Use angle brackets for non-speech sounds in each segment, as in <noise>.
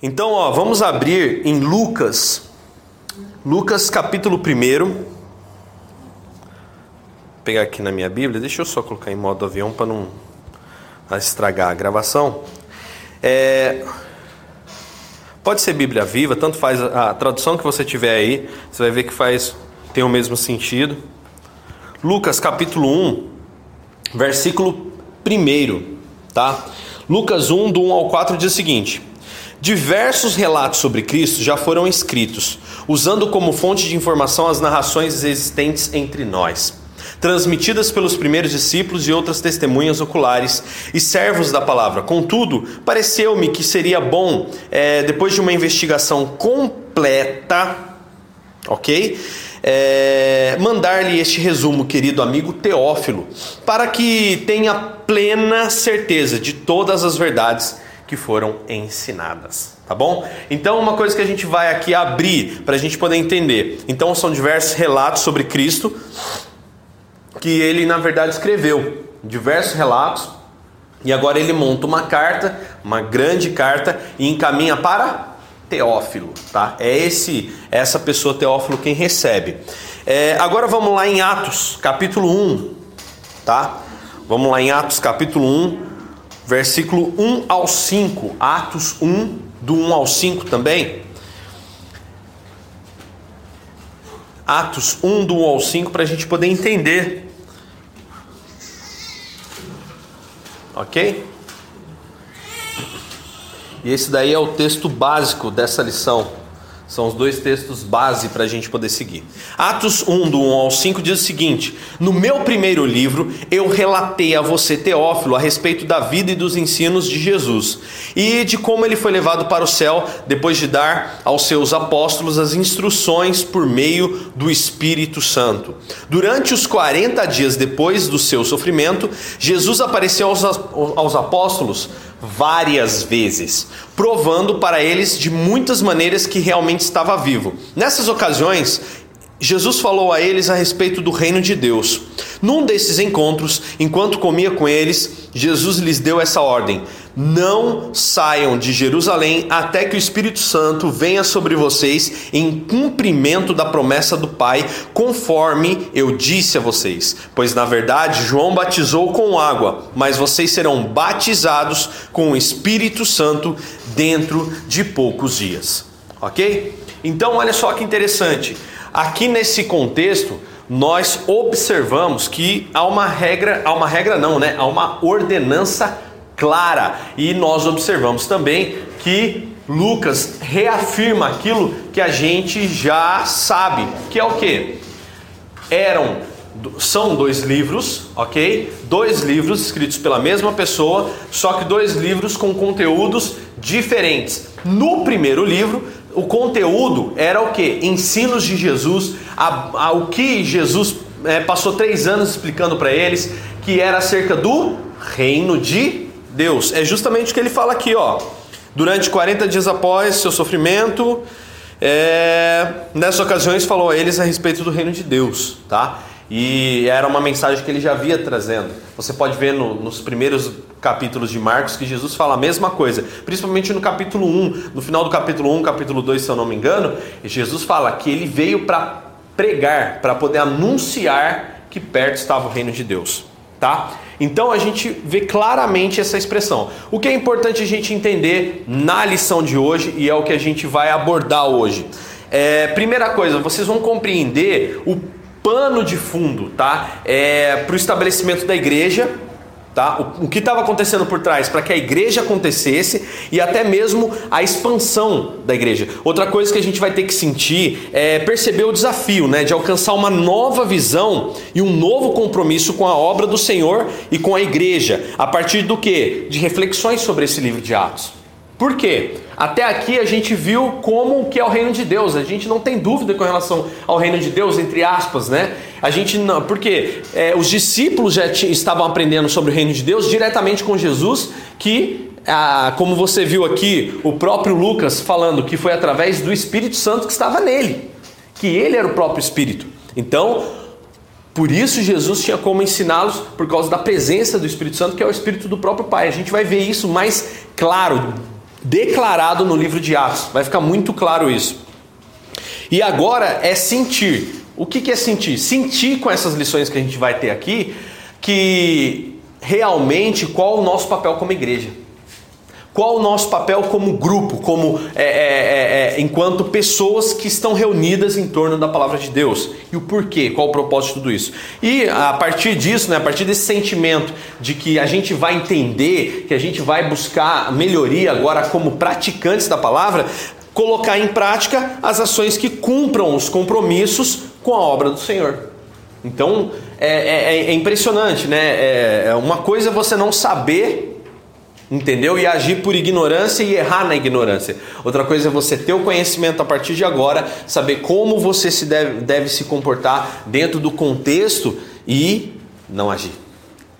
Então, ó, vamos abrir em Lucas, Lucas capítulo 1. Vou pegar aqui na minha Bíblia, deixa eu só colocar em modo avião para não estragar a gravação. É, pode ser Bíblia viva, tanto faz a, tradução que você tiver aí, você vai ver que faz tem o mesmo sentido. Lucas capítulo 1, versículo 1, tá? Lucas 1, do 1 ao 4 diz o seguinte: Diversos relatos sobre Cristo já foram escritos, usando como fonte de informação as narrações existentes entre nós, transmitidas pelos primeiros discípulos e outras testemunhas oculares e servos da palavra. Contudo, pareceu-me que seria bom, é, depois de uma investigação completa, ok? É, mandar-lhe este resumo, querido amigo Teófilo, para que tenha plena certeza de todas as verdades que foram ensinadas, tá bom? Então, uma coisa que a gente vai aqui abrir para a gente poder entender. Então, são diversos relatos sobre Cristo que ele, na verdade, escreveu. Diversos relatos. E agora ele monta uma carta, uma grande carta, e encaminha para Teófilo, tá? É esse, essa pessoa Teófilo quem recebe. É, agora vamos lá em Atos, capítulo 1, tá? Vamos lá em Atos, capítulo 1, versículo 1 ao 5, Atos 1, do 1 ao 5 também. Atos 1, do 1 ao 5, para a gente poder entender. Ok? E esse daí é o texto básico dessa lição. São os dois textos base para a gente poder seguir. Atos 1, do 1 ao 5, diz o seguinte: No meu primeiro livro, eu relatei a você, Teófilo, a respeito da vida e dos ensinos de Jesus e de como ele foi levado para o céu depois de dar aos seus apóstolos as instruções por meio do Espírito Santo. Durante os 40 dias depois do seu sofrimento, Jesus apareceu aos, aos apóstolos várias vezes, provando para eles de muitas maneiras que realmente estava vivo. Nessas ocasiões, Jesus falou a eles a respeito do reino de Deus. Num desses encontros, enquanto comia com eles, Jesus lhes deu essa ordem: Não saiam de Jerusalém até que o Espírito Santo venha sobre vocês em cumprimento da promessa do Pai, conforme eu disse a vocês. Pois na verdade, João batizou com água, mas vocês serão batizados com o Espírito Santo dentro de poucos dias. Ok? Então, olha só que interessante. Aqui nesse contexto, nós observamos que há uma regra, há uma regra não, né? Há uma ordenança clara. E nós observamos também que Lucas reafirma aquilo que a gente já sabe, que é o que? Eram são dois livros, ok? Dois livros escritos pela mesma pessoa, só que dois livros com conteúdos diferentes. No primeiro livro, o conteúdo era o que? Ensinos de Jesus, a, a, o que Jesus é, passou três anos explicando para eles, que era acerca do reino de Deus. É justamente o que ele fala aqui, ó. Durante 40 dias após seu sofrimento, é, nessas ocasiões falou a eles a respeito do reino de Deus, tá? E era uma mensagem que ele já havia trazendo. Você pode ver no, nos primeiros capítulos de Marcos que Jesus fala a mesma coisa, principalmente no capítulo 1, no final do capítulo 1, capítulo 2, se eu não me engano, Jesus fala que ele veio para pregar, para poder anunciar que perto estava o reino de Deus, tá? Então a gente vê claramente essa expressão. O que é importante a gente entender na lição de hoje e é o que a gente vai abordar hoje. É, primeira coisa, vocês vão compreender o pano de fundo, tá? É, para o estabelecimento da igreja, tá? O, o que estava acontecendo por trás para que a igreja acontecesse e até mesmo a expansão da igreja. Outra coisa que a gente vai ter que sentir é perceber o desafio, né, de alcançar uma nova visão e um novo compromisso com a obra do Senhor e com a igreja, a partir do que? De reflexões sobre esse livro de Atos. Por quê? Até aqui a gente viu como que é o reino de Deus. A gente não tem dúvida com relação ao reino de Deus, entre aspas, né? A gente não, porque é, os discípulos já estavam aprendendo sobre o reino de Deus diretamente com Jesus, que ah, como você viu aqui, o próprio Lucas falando que foi através do Espírito Santo que estava nele, que ele era o próprio Espírito. Então, por isso Jesus tinha como ensiná-los por causa da presença do Espírito Santo, que é o Espírito do próprio Pai. A gente vai ver isso mais claro declarado no livro de Atos. Vai ficar muito claro isso. E agora é sentir. O que, é sentir? Sentir com essas lições que a gente vai ter aqui que realmente qual o nosso papel como igreja. Qual o nosso papel como grupo, como é, é, é, é, enquanto pessoas que estão reunidas em torno da palavra de Deus? E o porquê? Qual o propósito de tudo isso? E a partir disso, né, a partir desse sentimento de que a gente vai entender, que a gente vai buscar melhoria agora como praticantes da palavra, colocar em prática as ações que cumpram os compromissos com a obra do Senhor. Então é, é, é impressionante, né? É, uma coisa é você não saber Entendeu? E agir por ignorância e errar na ignorância. Outra coisa é você ter o conhecimento a partir de agora, saber como você se deve, deve se comportar dentro do contexto e não agir.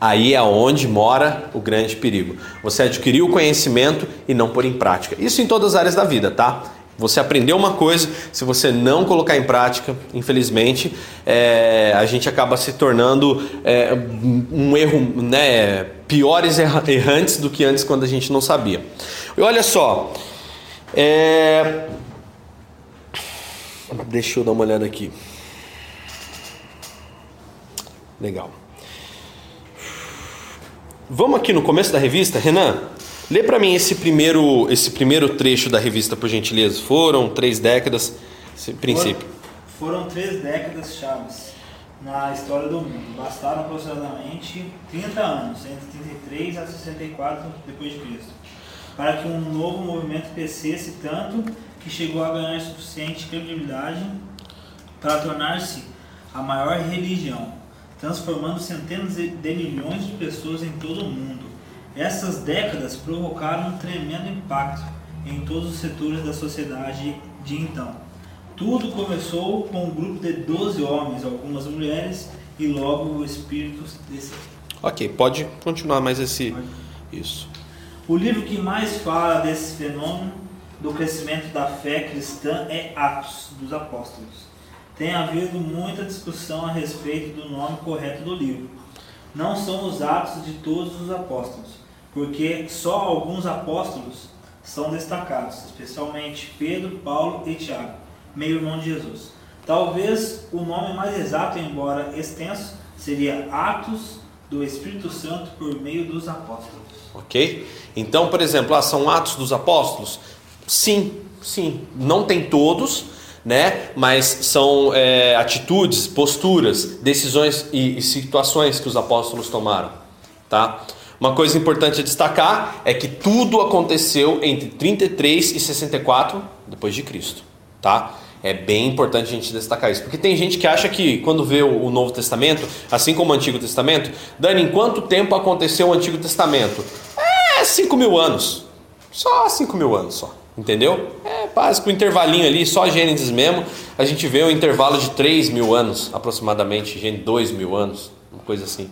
Aí é onde mora o grande perigo. Você adquirir o conhecimento e não pôr em prática. Isso em todas as áreas da vida, tá? Você aprendeu uma coisa, se você não colocar em prática, infelizmente, é, a gente acaba se tornando é, um erro, né, piores errantes do que antes quando a gente não sabia. E olha só, é... deixa eu dar uma olhada aqui. Legal. Vamos aqui no começo da revista, Renan. Lê para mim esse primeiro, esse primeiro trecho da revista, por gentileza. Foram três décadas, princípio. Foram, foram três décadas chaves na história do mundo. Bastaram aproximadamente 30 anos, entre 33 a 64 depois de Cristo, para que um novo movimento crescesse tanto que chegou a ganhar suficiente credibilidade para tornar-se a maior religião, transformando centenas de milhões de pessoas em todo o mundo essas décadas provocaram um tremendo impacto em todos os setores da sociedade de então. Tudo começou com um grupo de 12 homens, algumas mulheres e logo o Espírito desse. Ok, pode continuar mais esse. Pode. Isso. O livro que mais fala desse fenômeno do crescimento da fé cristã é Atos dos Apóstolos. Tem havido muita discussão a respeito do nome correto do livro. Não são os Atos de todos os apóstolos, porque só alguns apóstolos são destacados, especialmente Pedro, Paulo e Tiago, meio-irmão de Jesus. Talvez o nome mais exato, embora extenso, seria Atos do Espírito Santo por meio dos apóstolos. Ok? Então, por exemplo, ah, são Atos dos Apóstolos? Sim, sim. Não tem todos, né? Mas são é, atitudes, posturas, decisões e, e situações que os apóstolos tomaram, tá? Uma coisa importante a destacar é que tudo aconteceu entre 33 e 64 depois de Cristo, tá? É bem importante a gente destacar isso, porque tem gente que acha que quando vê o Novo Testamento, assim como o Antigo Testamento, Dani, em quanto tempo aconteceu o Antigo Testamento? É 5 mil anos, só 5 mil anos só, entendeu? É básico, um intervalinho ali, só Gênesis mesmo, a gente vê um intervalo de 3 mil anos aproximadamente, Gênesis 2 mil anos, uma coisa assim.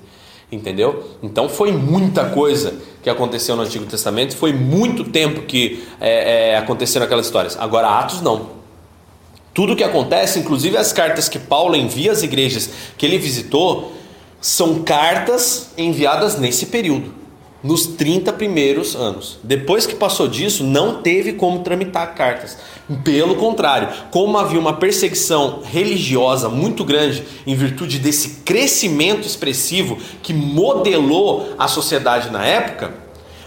Entendeu? Então foi muita coisa que aconteceu no Antigo Testamento, foi muito tempo que é, é, aconteceram aquelas histórias. Agora, Atos não. Tudo que acontece, inclusive as cartas que Paulo envia às igrejas que ele visitou, são cartas enviadas nesse período nos 30 primeiros anos. Depois que passou disso, não teve como tramitar cartas. Pelo contrário, como havia uma perseguição religiosa muito grande em virtude desse crescimento expressivo que modelou a sociedade na época,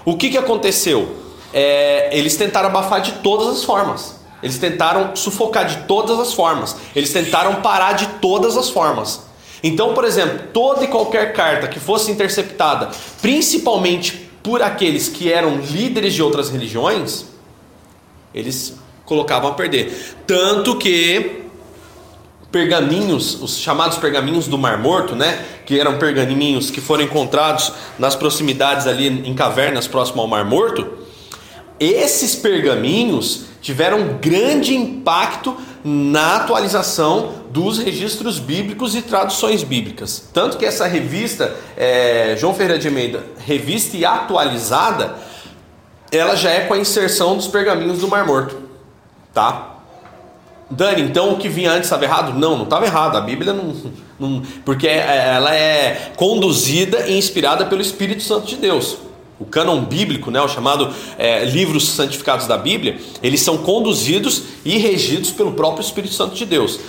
o que, que aconteceu? É, eles tentaram abafar de todas as formas. Eles tentaram sufocar de todas as formas. Eles tentaram parar de todas as formas. Então, por exemplo, toda e qualquer carta que fosse interceptada, principalmente por aqueles que eram líderes de outras religiões, eles colocavam a perder. Tanto que pergaminhos, os chamados pergaminhos do Mar Morto, né, que eram pergaminhos que foram encontrados nas proximidades ali em cavernas próximo ao Mar Morto, esses pergaminhos tiveram grande impacto na atualização dos registros bíblicos e traduções bíblicas. Tanto que essa revista, é, João Ferreira de Almeida, revista e atualizada, ela já é com a inserção dos pergaminhos do Mar Morto. Tá? Dani, então o que vinha antes estava errado? Não, não estava errado. A Bíblia não, não. Porque é, ela é conduzida e inspirada pelo Espírito Santo de Deus. o cânon bíblico, né, o chamado é, livros santificados da Bíblia, eles são conduzidos e regidos pelo próprio Espírito Santo de Deus.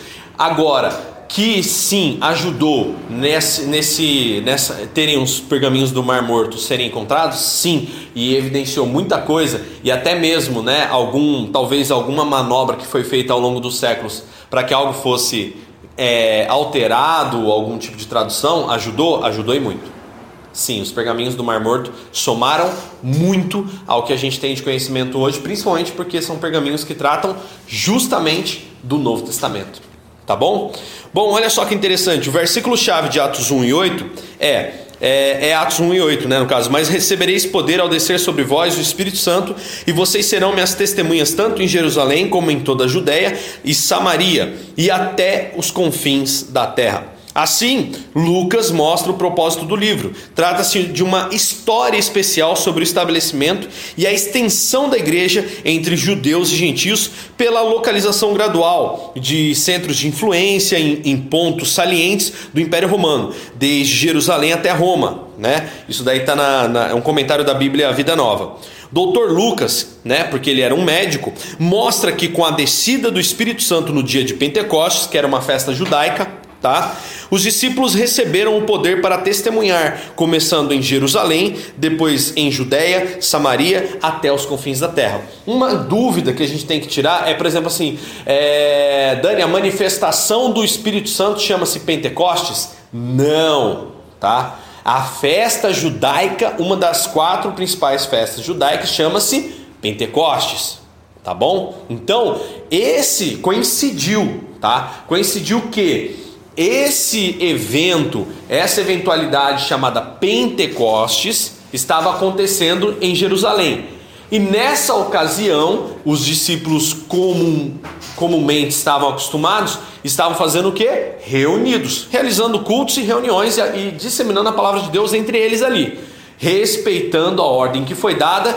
Agora, que sim ajudou nesse, nesse, nessa terem os pergaminhos do Mar Morto serem encontrados, sim, e evidenciou muita coisa e até mesmo, né, algum talvez alguma manobra que foi feita ao longo dos séculos para que algo fosse é, alterado, algum tipo de tradução, ajudou, ajudou e muito. Sim, os pergaminhos do Mar Morto somaram muito ao que a gente tem de conhecimento hoje, principalmente porque são pergaminhos que tratam justamente do Novo Testamento. Tá bom? Bom, olha só que interessante. O versículo chave de Atos 1 e 8 é é, é, Atos 1 e 8, né, no caso. Mas recebereis poder ao descer sobre vós o Espírito Santo, e vocês serão minhas testemunhas tanto em Jerusalém como em toda a Judéia e Samaria e até os confins da terra. Assim, Lucas mostra o propósito do livro. Trata-se de uma história especial sobre o estabelecimento e a extensão da igreja entre judeus e gentios pela localização gradual de centros de influência em, em pontos salientes do Império Romano, desde Jerusalém até Roma. Né? Isso daí está na, na, é um comentário da Bíblia Vida Nova. Doutor Lucas, né, porque ele era um médico, mostra que com a descida do Espírito Santo no dia de Pentecostes, que era uma festa judaica, tá? Os discípulos receberam o poder para testemunhar, começando em Jerusalém, depois em Judéia, Samaria, até os confins da terra. Uma dúvida que a gente tem que tirar é, por exemplo, assim, é... Dani, a manifestação do Espírito Santo chama-se Pentecostes? Não, tá? A festa judaica, uma das quatro principais festas judaicas, chama-se Pentecostes, tá bom? Então, esse coincidiu, tá? Coincidiu que esse evento, essa eventualidade chamada Pentecostes, estava acontecendo em Jerusalém. E nessa ocasião, os discípulos comum, comumente estavam acostumados, estavam fazendo o que? Reunidos, realizando cultos e reuniões e, e disseminando a palavra de Deus entre eles ali, respeitando a ordem que foi dada.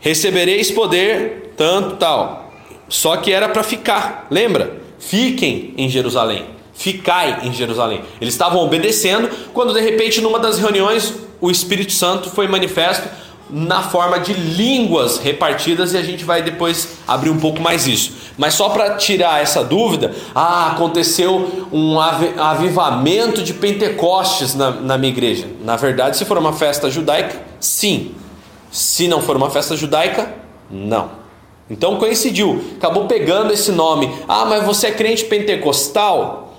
Recebereis poder, tanto tal. Só que era para ficar, lembra? Fiquem em Jerusalém ficai em Jerusalém. Eles estavam obedecendo, quando de repente, numa das reuniões, o Espírito Santo foi manifesto na forma de línguas repartidas e a gente vai depois abrir um pouco mais isso. Mas só para tirar essa dúvida, ah, aconteceu um avivamento de Pentecostes na, na minha igreja. Na verdade, se for uma festa judaica, sim. Se não for uma festa judaica, não. Então coincidiu, acabou pegando esse nome. Ah, mas você é crente pentecostal?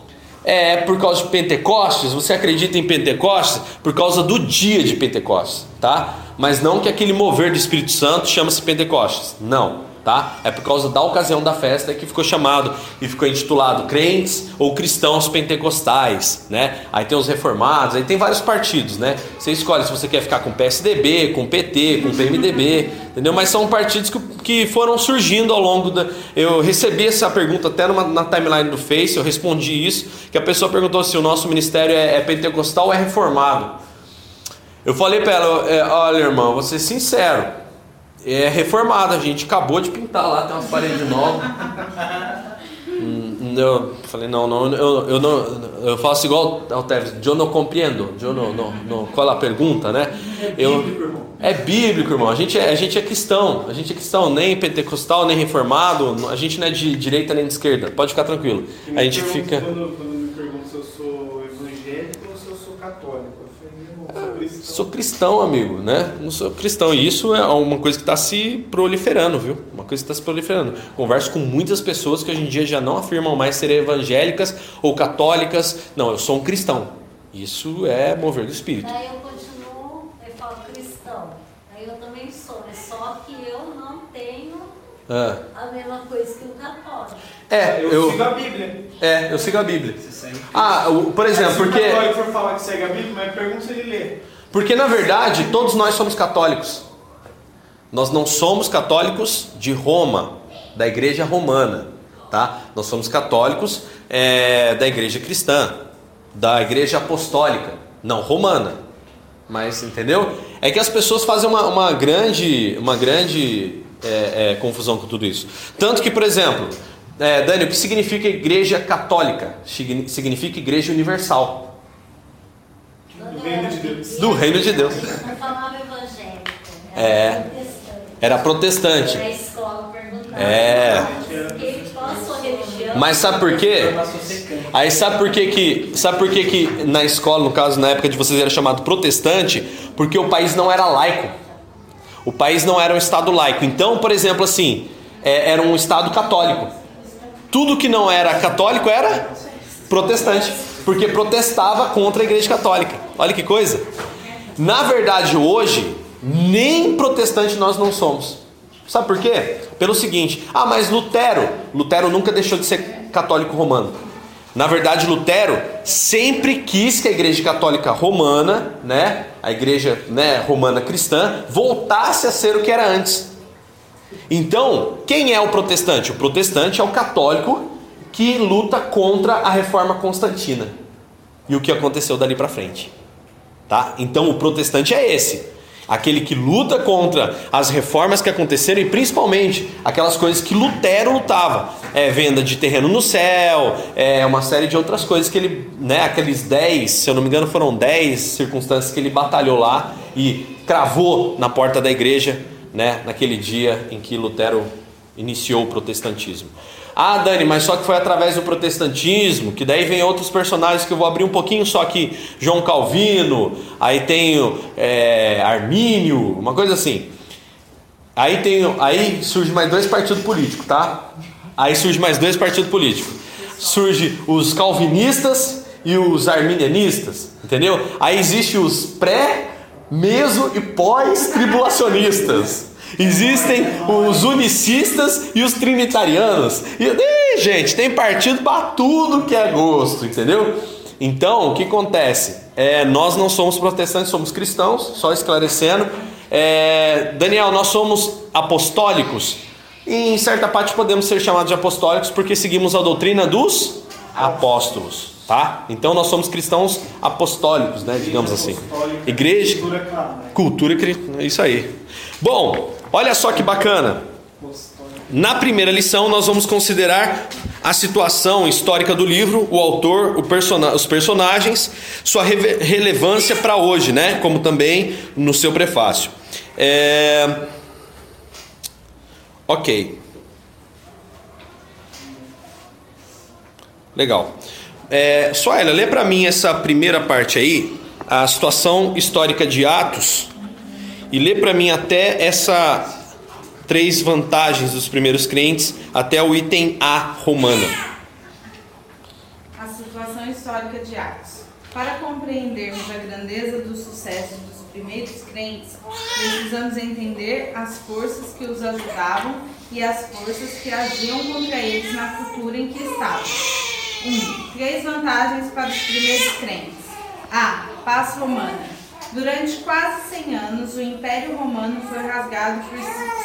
É por causa de Pentecostes, você acredita em Pentecostes? Por causa do dia de Pentecostes, tá? Mas não que aquele mover do Espírito Santo chama-se Pentecostes, não tá? É por causa da ocasião da festa que ficou chamado e ficou intitulado crentes ou cristãos pentecostais, né? Aí tem os reformados, aí tem vários partidos, né? Você escolhe se você quer ficar com PSDB, com PT, com PMDB, entendeu? Mas são partidos que, que foram surgindo ao longo da. Eu recebi essa pergunta até numa, na timeline do Face, eu respondi isso, que a pessoa perguntou se o nosso ministério é, é pentecostal ou é reformado. Eu falei para ela, é, olha irmão, vou ser sincero, é reformada, a gente acabou de pintar lá, tem umas paredes novas. Hum, eu falei, não, não, eu, eu não, eu faço igual ao Teves, eu não compreendo, eu não, não, não, qual é a pergunta, né? Eu, é bíblico, irmão, a gente é, a gente é cristão, a gente é cristão, nem pentecostal, nem reformado, a gente não é de direita nem de esquerda, pode ficar tranquilo. A gente fica... Quando, quando me perguntam se eu sou evangélico ou se eu sou católico, Sou cristão, amigo, né? Não sou cristão. E isso é uma coisa que está se proliferando, viu? Uma coisa que está se proliferando. Converso com muitas pessoas que hoje em dia já não afirmam mais ser evangélicas ou católicas. Não, eu sou um cristão. Isso é mover do espírito. Aí eu continuo, eu falo cristão. Aí eu também sou, mas só que eu não tenho ah. a mesma coisa que o católico. É, eu, eu sigo a Bíblia. É, eu sigo a Bíblia. Ah, por exemplo, porque. Se o católico for falar que segue a Bíblia, mas pergunta se ele lê. Porque na verdade todos nós somos católicos. Nós não somos católicos de Roma, da igreja romana, tá? Nós somos católicos é, da igreja cristã, da igreja apostólica, não romana. Mas entendeu? É que as pessoas fazem uma, uma grande, uma grande é, é, confusão com tudo isso. Tanto que, por exemplo, é, Dani, o que significa igreja católica? Significa igreja universal. Do reino de Deus. Do reino de Deus. Não falava evangelho É. Era protestante. Na escola perguntava. É. Mas sabe por quê? Aí sabe por que que, sabe por que que na escola, no caso, na época de vocês era chamado protestante? Porque o país não era laico. O país não era um estado laico. Então, por exemplo, assim, é, era um estado católico. Tudo que não era católico era protestante, porque protestava contra a igreja católica. Olha que coisa. Na verdade, hoje, nem protestante nós não somos. Sabe por quê? Pelo seguinte: ah, mas Lutero, Lutero nunca deixou de ser católico romano. Na verdade, Lutero sempre quis que a Igreja Católica Romana, né, a Igreja né, Romana Cristã, voltasse a ser o que era antes. Então, quem é o protestante? O protestante é o católico que luta contra a reforma constantina e o que aconteceu dali para frente. Tá? Então, o protestante é esse aquele que luta contra as reformas que aconteceram e principalmente aquelas coisas que Lutero lutava, é venda de terreno no céu, é uma série de outras coisas que ele, né, aqueles 10, se eu não me engano, foram 10 circunstâncias que ele batalhou lá e cravou na porta da igreja, né, naquele dia em que Lutero iniciou o protestantismo. Ah, Dani, mas só que foi através do protestantismo, que daí vem outros personagens que eu vou abrir um pouquinho só aqui. João Calvino, aí tenho é, Armínio, uma coisa assim. Aí tem, aí surge mais dois partidos políticos, tá? Aí surge mais dois partidos políticos. Surge os calvinistas e os arminianistas, entendeu? Aí existe os pré, meso e pós-tribulacionistas. Existem os unicistas e os trinitarianos. E, gente, tem partido para tudo que é gosto, entendeu? Então, o que acontece? É, nós não somos protestantes, somos cristãos, só esclarecendo. É, Daniel, nós somos apostólicos. E, em certa parte podemos ser chamados de apostólicos porque seguimos a doutrina dos apóstolos, tá? Então nós somos cristãos apostólicos, né, digamos assim. Igreja, cultura, cultura, isso aí. Bom, Olha só que bacana. Na primeira lição, nós vamos considerar a situação histórica do livro, o autor, o os personagens, sua re relevância para hoje, né? Como também no seu prefácio. É... Ok. Legal. É, Suela, lê para mim essa primeira parte aí, a situação histórica de Atos e lê para mim até essa três vantagens dos primeiros crentes até o item A romano. A situação histórica de Atos. Para compreendermos a grandeza do sucesso dos primeiros crentes, precisamos entender as forças que os ajudavam e as forças que agiam contra eles na cultura em que estavam. 1. Um, três vantagens para os primeiros crentes. A. Paz romana. Durante quase 100 anos, o Império Romano foi rasgado por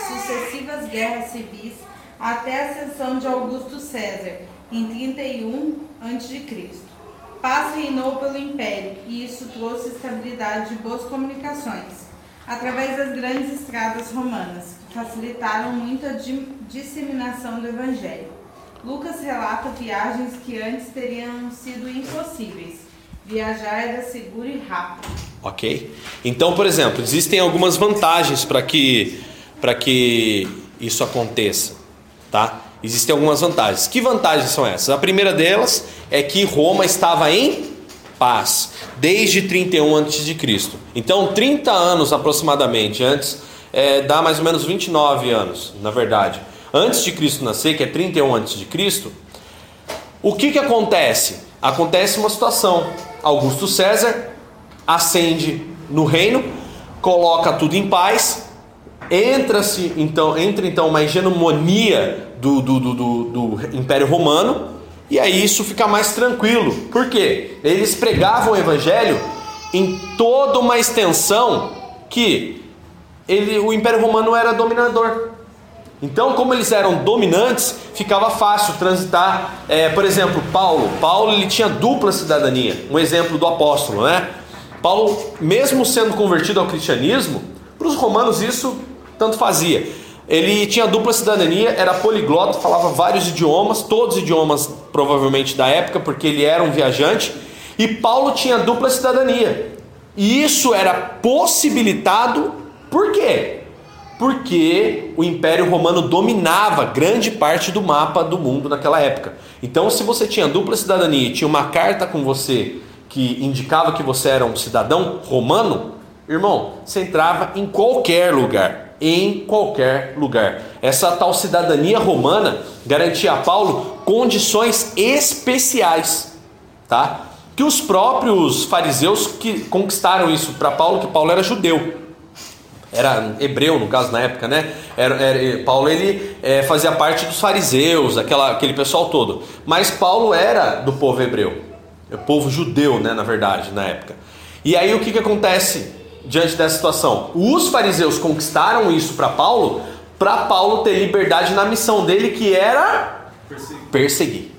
sucessivas guerras civis até a ascensão de Augusto César, em 31 a.C. Paz reinou pelo Império e isso trouxe estabilidade e boas comunicações, através das grandes estradas romanas, que facilitaram muito a disseminação do Evangelho. Lucas relata viagens que antes teriam sido impossíveis. Viajar era seguro e rápido. Ok? Então, por exemplo, existem algumas vantagens para que, que isso aconteça. Tá? Existem algumas vantagens. Que vantagens são essas? A primeira delas é que Roma estava em paz desde 31 a.C. Então, 30 anos aproximadamente antes, é, dá mais ou menos 29 anos, na verdade. Antes de Cristo nascer, que é 31 a.C., o que, que acontece? Acontece uma situação. Augusto César ascende no reino, coloca tudo em paz, entra-se então, entra então uma hegemonia do, do, do, do, Império Romano, e aí isso fica mais tranquilo. Por quê? Eles pregavam o evangelho em toda uma extensão que ele, o Império Romano era dominador. Então, como eles eram dominantes, ficava fácil transitar. É, por exemplo, Paulo. Paulo ele tinha dupla cidadania. Um exemplo do apóstolo, né? Paulo, mesmo sendo convertido ao cristianismo, para os romanos isso tanto fazia. Ele tinha dupla cidadania, era poliglota, falava vários idiomas, todos os idiomas provavelmente da época, porque ele era um viajante. E Paulo tinha dupla cidadania. E isso era possibilitado por quê? porque o Império Romano dominava grande parte do mapa do mundo naquela época. Então, se você tinha dupla cidadania e tinha uma carta com você que indicava que você era um cidadão romano, irmão, você entrava em qualquer lugar. Em qualquer lugar. Essa tal cidadania romana garantia a Paulo condições especiais, tá? Que os próprios fariseus que conquistaram isso para Paulo, que Paulo era judeu era hebreu no caso na época, né? Era, era Paulo ele é, fazia parte dos fariseus, aquela, aquele pessoal todo. Mas Paulo era do povo hebreu, o povo judeu, né? Na verdade, na época. E aí o que, que acontece diante dessa situação? Os fariseus conquistaram isso para Paulo, para Paulo ter liberdade na missão dele, que era perseguir. perseguir.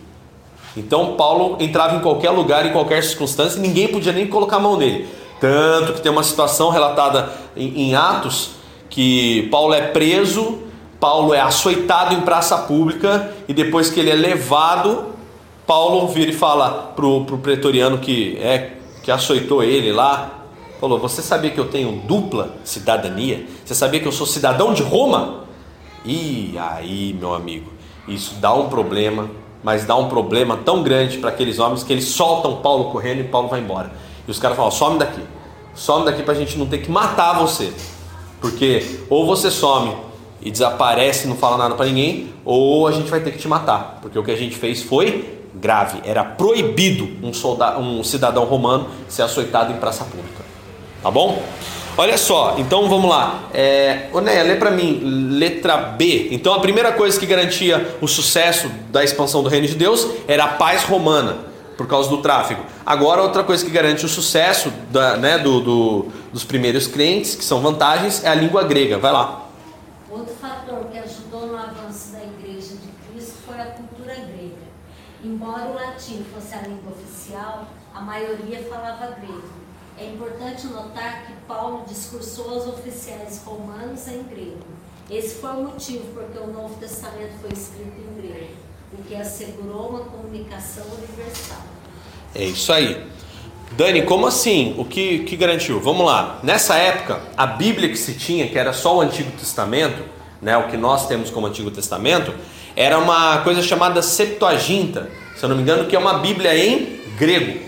Então Paulo entrava em qualquer lugar, em qualquer circunstância, e ninguém podia nem colocar a mão nele. Tanto que tem uma situação relatada em, em Atos que Paulo é preso, Paulo é açoitado em praça pública e depois que ele é levado, Paulo vira e fala pro, pro pretoriano que é que açoitou ele lá, falou: "Você sabia que eu tenho dupla cidadania? Você sabia que eu sou cidadão de Roma?" E aí, meu amigo, isso dá um problema, mas dá um problema tão grande para aqueles homens que eles soltam Paulo correndo e Paulo vai embora. E os caras falam: some daqui, some daqui para a gente não ter que matar você. Porque ou você some e desaparece não fala nada para ninguém, ou a gente vai ter que te matar. Porque o que a gente fez foi grave. Era proibido um, soldado, um cidadão romano ser açoitado em praça pública. Tá bom? Olha só, então vamos lá. É, Onéia, lê para mim, letra B. Então a primeira coisa que garantia o sucesso da expansão do reino de Deus era a paz romana por causa do tráfego. Agora, outra coisa que garante o sucesso da, né, do, do, dos primeiros crentes, que são vantagens, é a língua grega. Vai lá. Outro fator que ajudou no avanço da Igreja de Cristo foi a cultura grega. Embora o latim fosse a língua oficial, a maioria falava grego. É importante notar que Paulo discursou aos oficiais romanos em grego. Esse foi o motivo porque o Novo Testamento foi escrito em grego o que assegurou uma comunicação universal. É isso aí. Dani, como assim? O que, que garantiu? Vamos lá. Nessa época, a Bíblia que se tinha, que era só o Antigo Testamento, né, o que nós temos como Antigo Testamento, era uma coisa chamada Septuaginta, se eu não me engano, que é uma Bíblia em grego.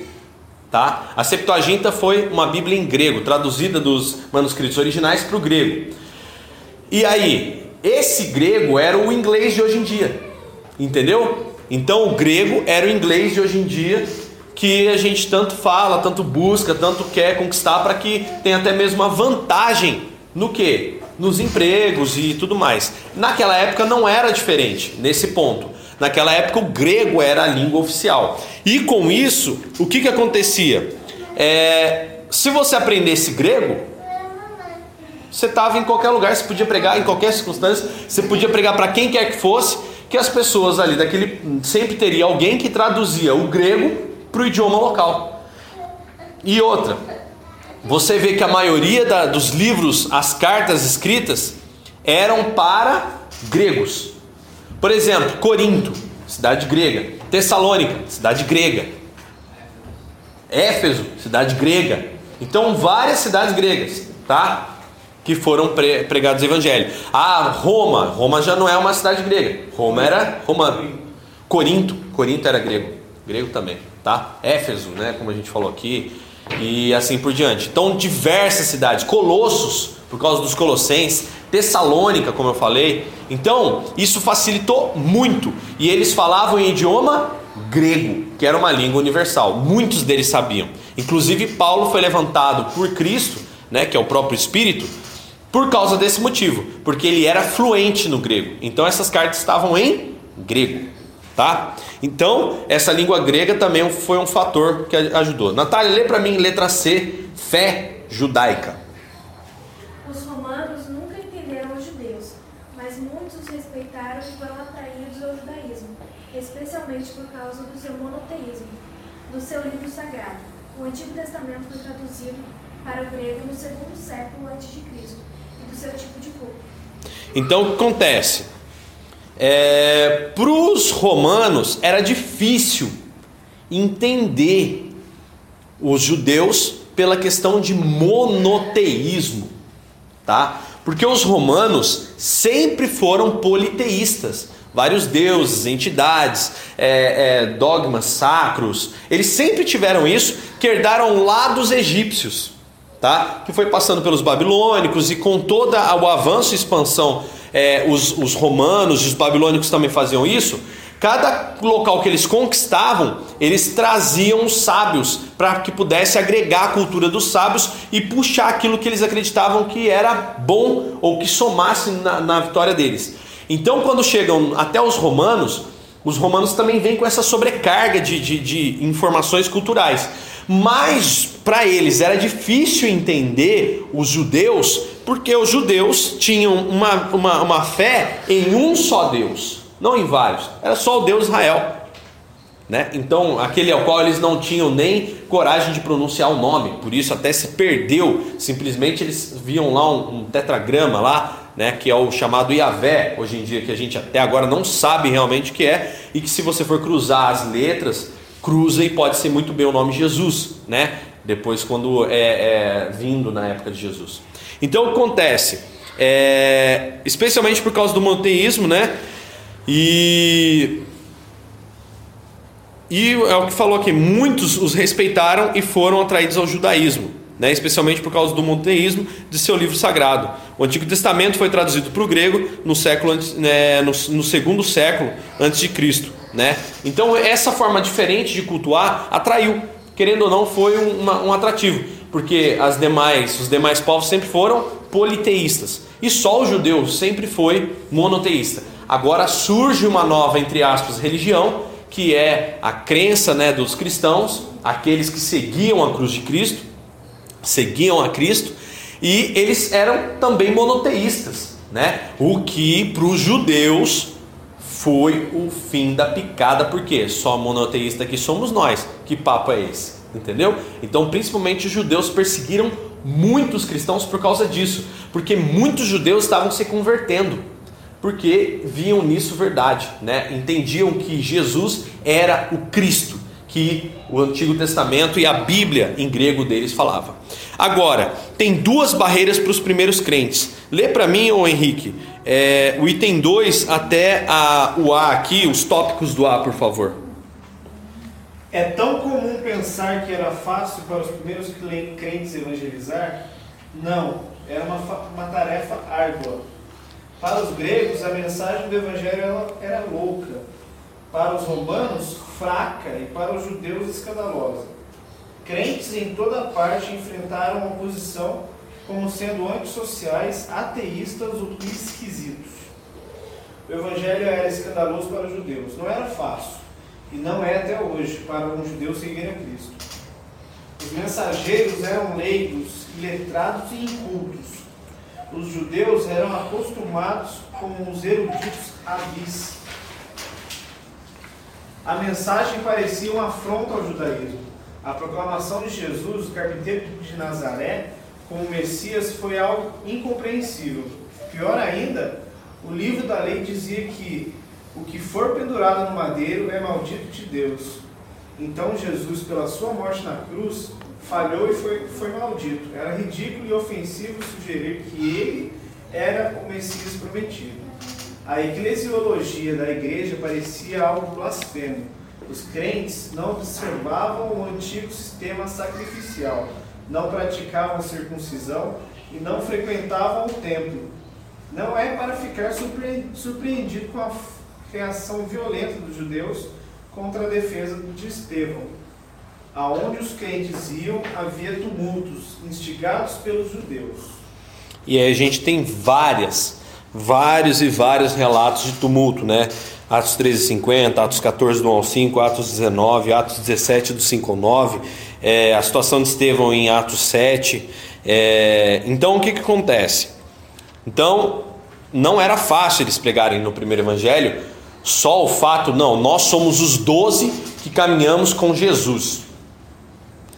Tá? A Septuaginta foi uma Bíblia em grego, traduzida dos manuscritos originais para o grego. E aí, esse grego era o inglês de hoje em dia. Entendeu? Então o grego era o inglês de hoje em dia que a gente tanto fala, tanto busca, tanto quer conquistar para que tenha até mesmo uma vantagem no que? Nos empregos e tudo mais. Naquela época não era diferente nesse ponto. Naquela época o grego era a língua oficial. E com isso, o que, que acontecia? É, se você aprendesse grego, você estava em qualquer lugar, você podia pregar em qualquer circunstância, você podia pregar para quem quer que fosse, que as pessoas ali daquele sempre teria alguém que traduzia o grego para o idioma local. E outra, você vê que a maioria da, dos livros, as cartas escritas, eram para gregos. Por exemplo, Corinto, cidade grega. Tessalônica, cidade grega. Éfeso, cidade grega. Então, várias cidades gregas, tá? que foram pre pregados o evangelho. Ah, Roma, Roma já não é uma cidade grega. Roma era romano. Corinto, Corinto era grego, grego também, tá? Éfeso, né, como a gente falou aqui, e assim por diante. Então, diversas cidades, Colossos, por causa dos colossenses, Tessalônica, como eu falei. Então, isso facilitou muito. E eles falavam em idioma grego, que era uma língua universal. Muitos deles sabiam. Inclusive, Paulo foi levantado por Cristo, né, que é o próprio Espírito, por causa desse motivo, porque ele era fluente no grego. Então essas cartas estavam em grego, tá? Então, essa língua grega também foi um fator que ajudou. Natália, lê para mim letra C, fé judaica. Os romanos nunca entenderam os judeus, mas muitos os respeitaram e foram atraídos ao judaísmo, especialmente por causa do seu monoteísmo, do seu livro sagrado. O Antigo Testamento foi traduzido para o grego no segundo século antes de Cristo seu tipo de culto. Então o que acontece? É, Para os romanos era difícil entender os judeus pela questão de monoteísmo, tá? Porque os romanos sempre foram politeístas. Vários deuses, entidades, é, é, dogmas sacros, eles sempre tiveram isso, que herdaram lá dos egípcios, tá? que foi passando pelos babilônicos e com todo o avanço e expansão, é, os, os romanos e os babilônicos também faziam isso. Cada local que eles conquistavam, eles traziam os sábios para que pudesse agregar a cultura dos sábios e puxar aquilo que eles acreditavam que era bom ou que somasse na, na vitória deles. Então, quando chegam até os romanos, os romanos também vêm com essa sobrecarga de, de, de informações culturais. Mas para eles era difícil entender os judeus, porque os judeus tinham uma, uma, uma fé em um só Deus não em vários, era só o Deus Israel. Né? Então, aquele ao qual eles não tinham nem coragem de pronunciar o nome, por isso até se perdeu. Simplesmente eles viam lá um, um tetragrama lá, né, que é o chamado Iavé, hoje em dia, que a gente até agora não sabe realmente o que é, e que se você for cruzar as letras, cruza e pode ser muito bem o nome Jesus, né? Depois, quando é, é vindo na época de Jesus. Então, o que acontece? É, especialmente por causa do monoteísmo, né? E e é o que falou aqui, muitos os respeitaram e foram atraídos ao judaísmo, né? especialmente por causa do monoteísmo de seu livro sagrado. O Antigo Testamento foi traduzido para o grego no século né, no, no, segundo século antes de Cristo, né? Então essa forma diferente de cultuar atraiu, querendo ou não, foi uma, um atrativo, porque as demais, os demais povos sempre foram politeístas e só o judeu sempre foi monoteísta. Agora surge uma nova, entre aspas, religião, que é a crença né, dos cristãos, aqueles que seguiam a cruz de Cristo, seguiam a Cristo, e eles eram também monoteístas, né? O que para os judeus foi o fim da picada, porque só monoteísta que somos nós. Que papo é esse? Entendeu? Então, principalmente os judeus perseguiram muitos cristãos por causa disso, porque muitos judeus estavam se convertendo porque viam nisso verdade, né? entendiam que Jesus era o Cristo, que o Antigo Testamento e a Bíblia em grego deles falava. Agora, tem duas barreiras para os primeiros crentes. Lê para mim, ô Henrique, é, o item 2 até a, o A aqui, os tópicos do A, por favor. É tão comum pensar que era fácil para os primeiros crentes evangelizar? Não, era uma, uma tarefa árdua para os gregos, a mensagem do Evangelho era louca. Para os romanos, fraca. E para os judeus, escandalosa. Crentes em toda parte enfrentaram a oposição como sendo antissociais, ateístas ou esquisitos. O Evangelho era escandaloso para os judeus. Não era fácil. E não é até hoje para um judeu seguir a Cristo. Os mensageiros eram leigos, letrados e incultos os judeus eram acostumados com os eruditos habis. A mensagem parecia uma afronta ao judaísmo. A proclamação de Jesus, o carpinteiro de Nazaré, como Messias, foi algo incompreensível. Pior ainda, o livro da lei dizia que o que for pendurado no madeiro é maldito de Deus. Então Jesus, pela sua morte na cruz, falhou e foi, foi maldito. Era ridículo e ofensivo sugerir que ele era o Messias prometido. A eclesiologia da igreja parecia algo blasfemo. Os crentes não observavam o antigo sistema sacrificial, não praticavam a circuncisão e não frequentavam o templo. Não é para ficar surpreendido com a reação violenta dos judeus contra a defesa de Estevão aonde os crentes iam havia tumultos, instigados pelos judeus. E aí a gente tem várias, vários e vários relatos de tumulto, né? Atos 13:50, Atos 14 do 1 ao 5, Atos 19, Atos 17 do 5 ao 9, é, a situação de Estevão em Atos 7. É, então o que, que acontece? Então não era fácil eles pregarem no primeiro evangelho só o fato, não, nós somos os doze que caminhamos com Jesus.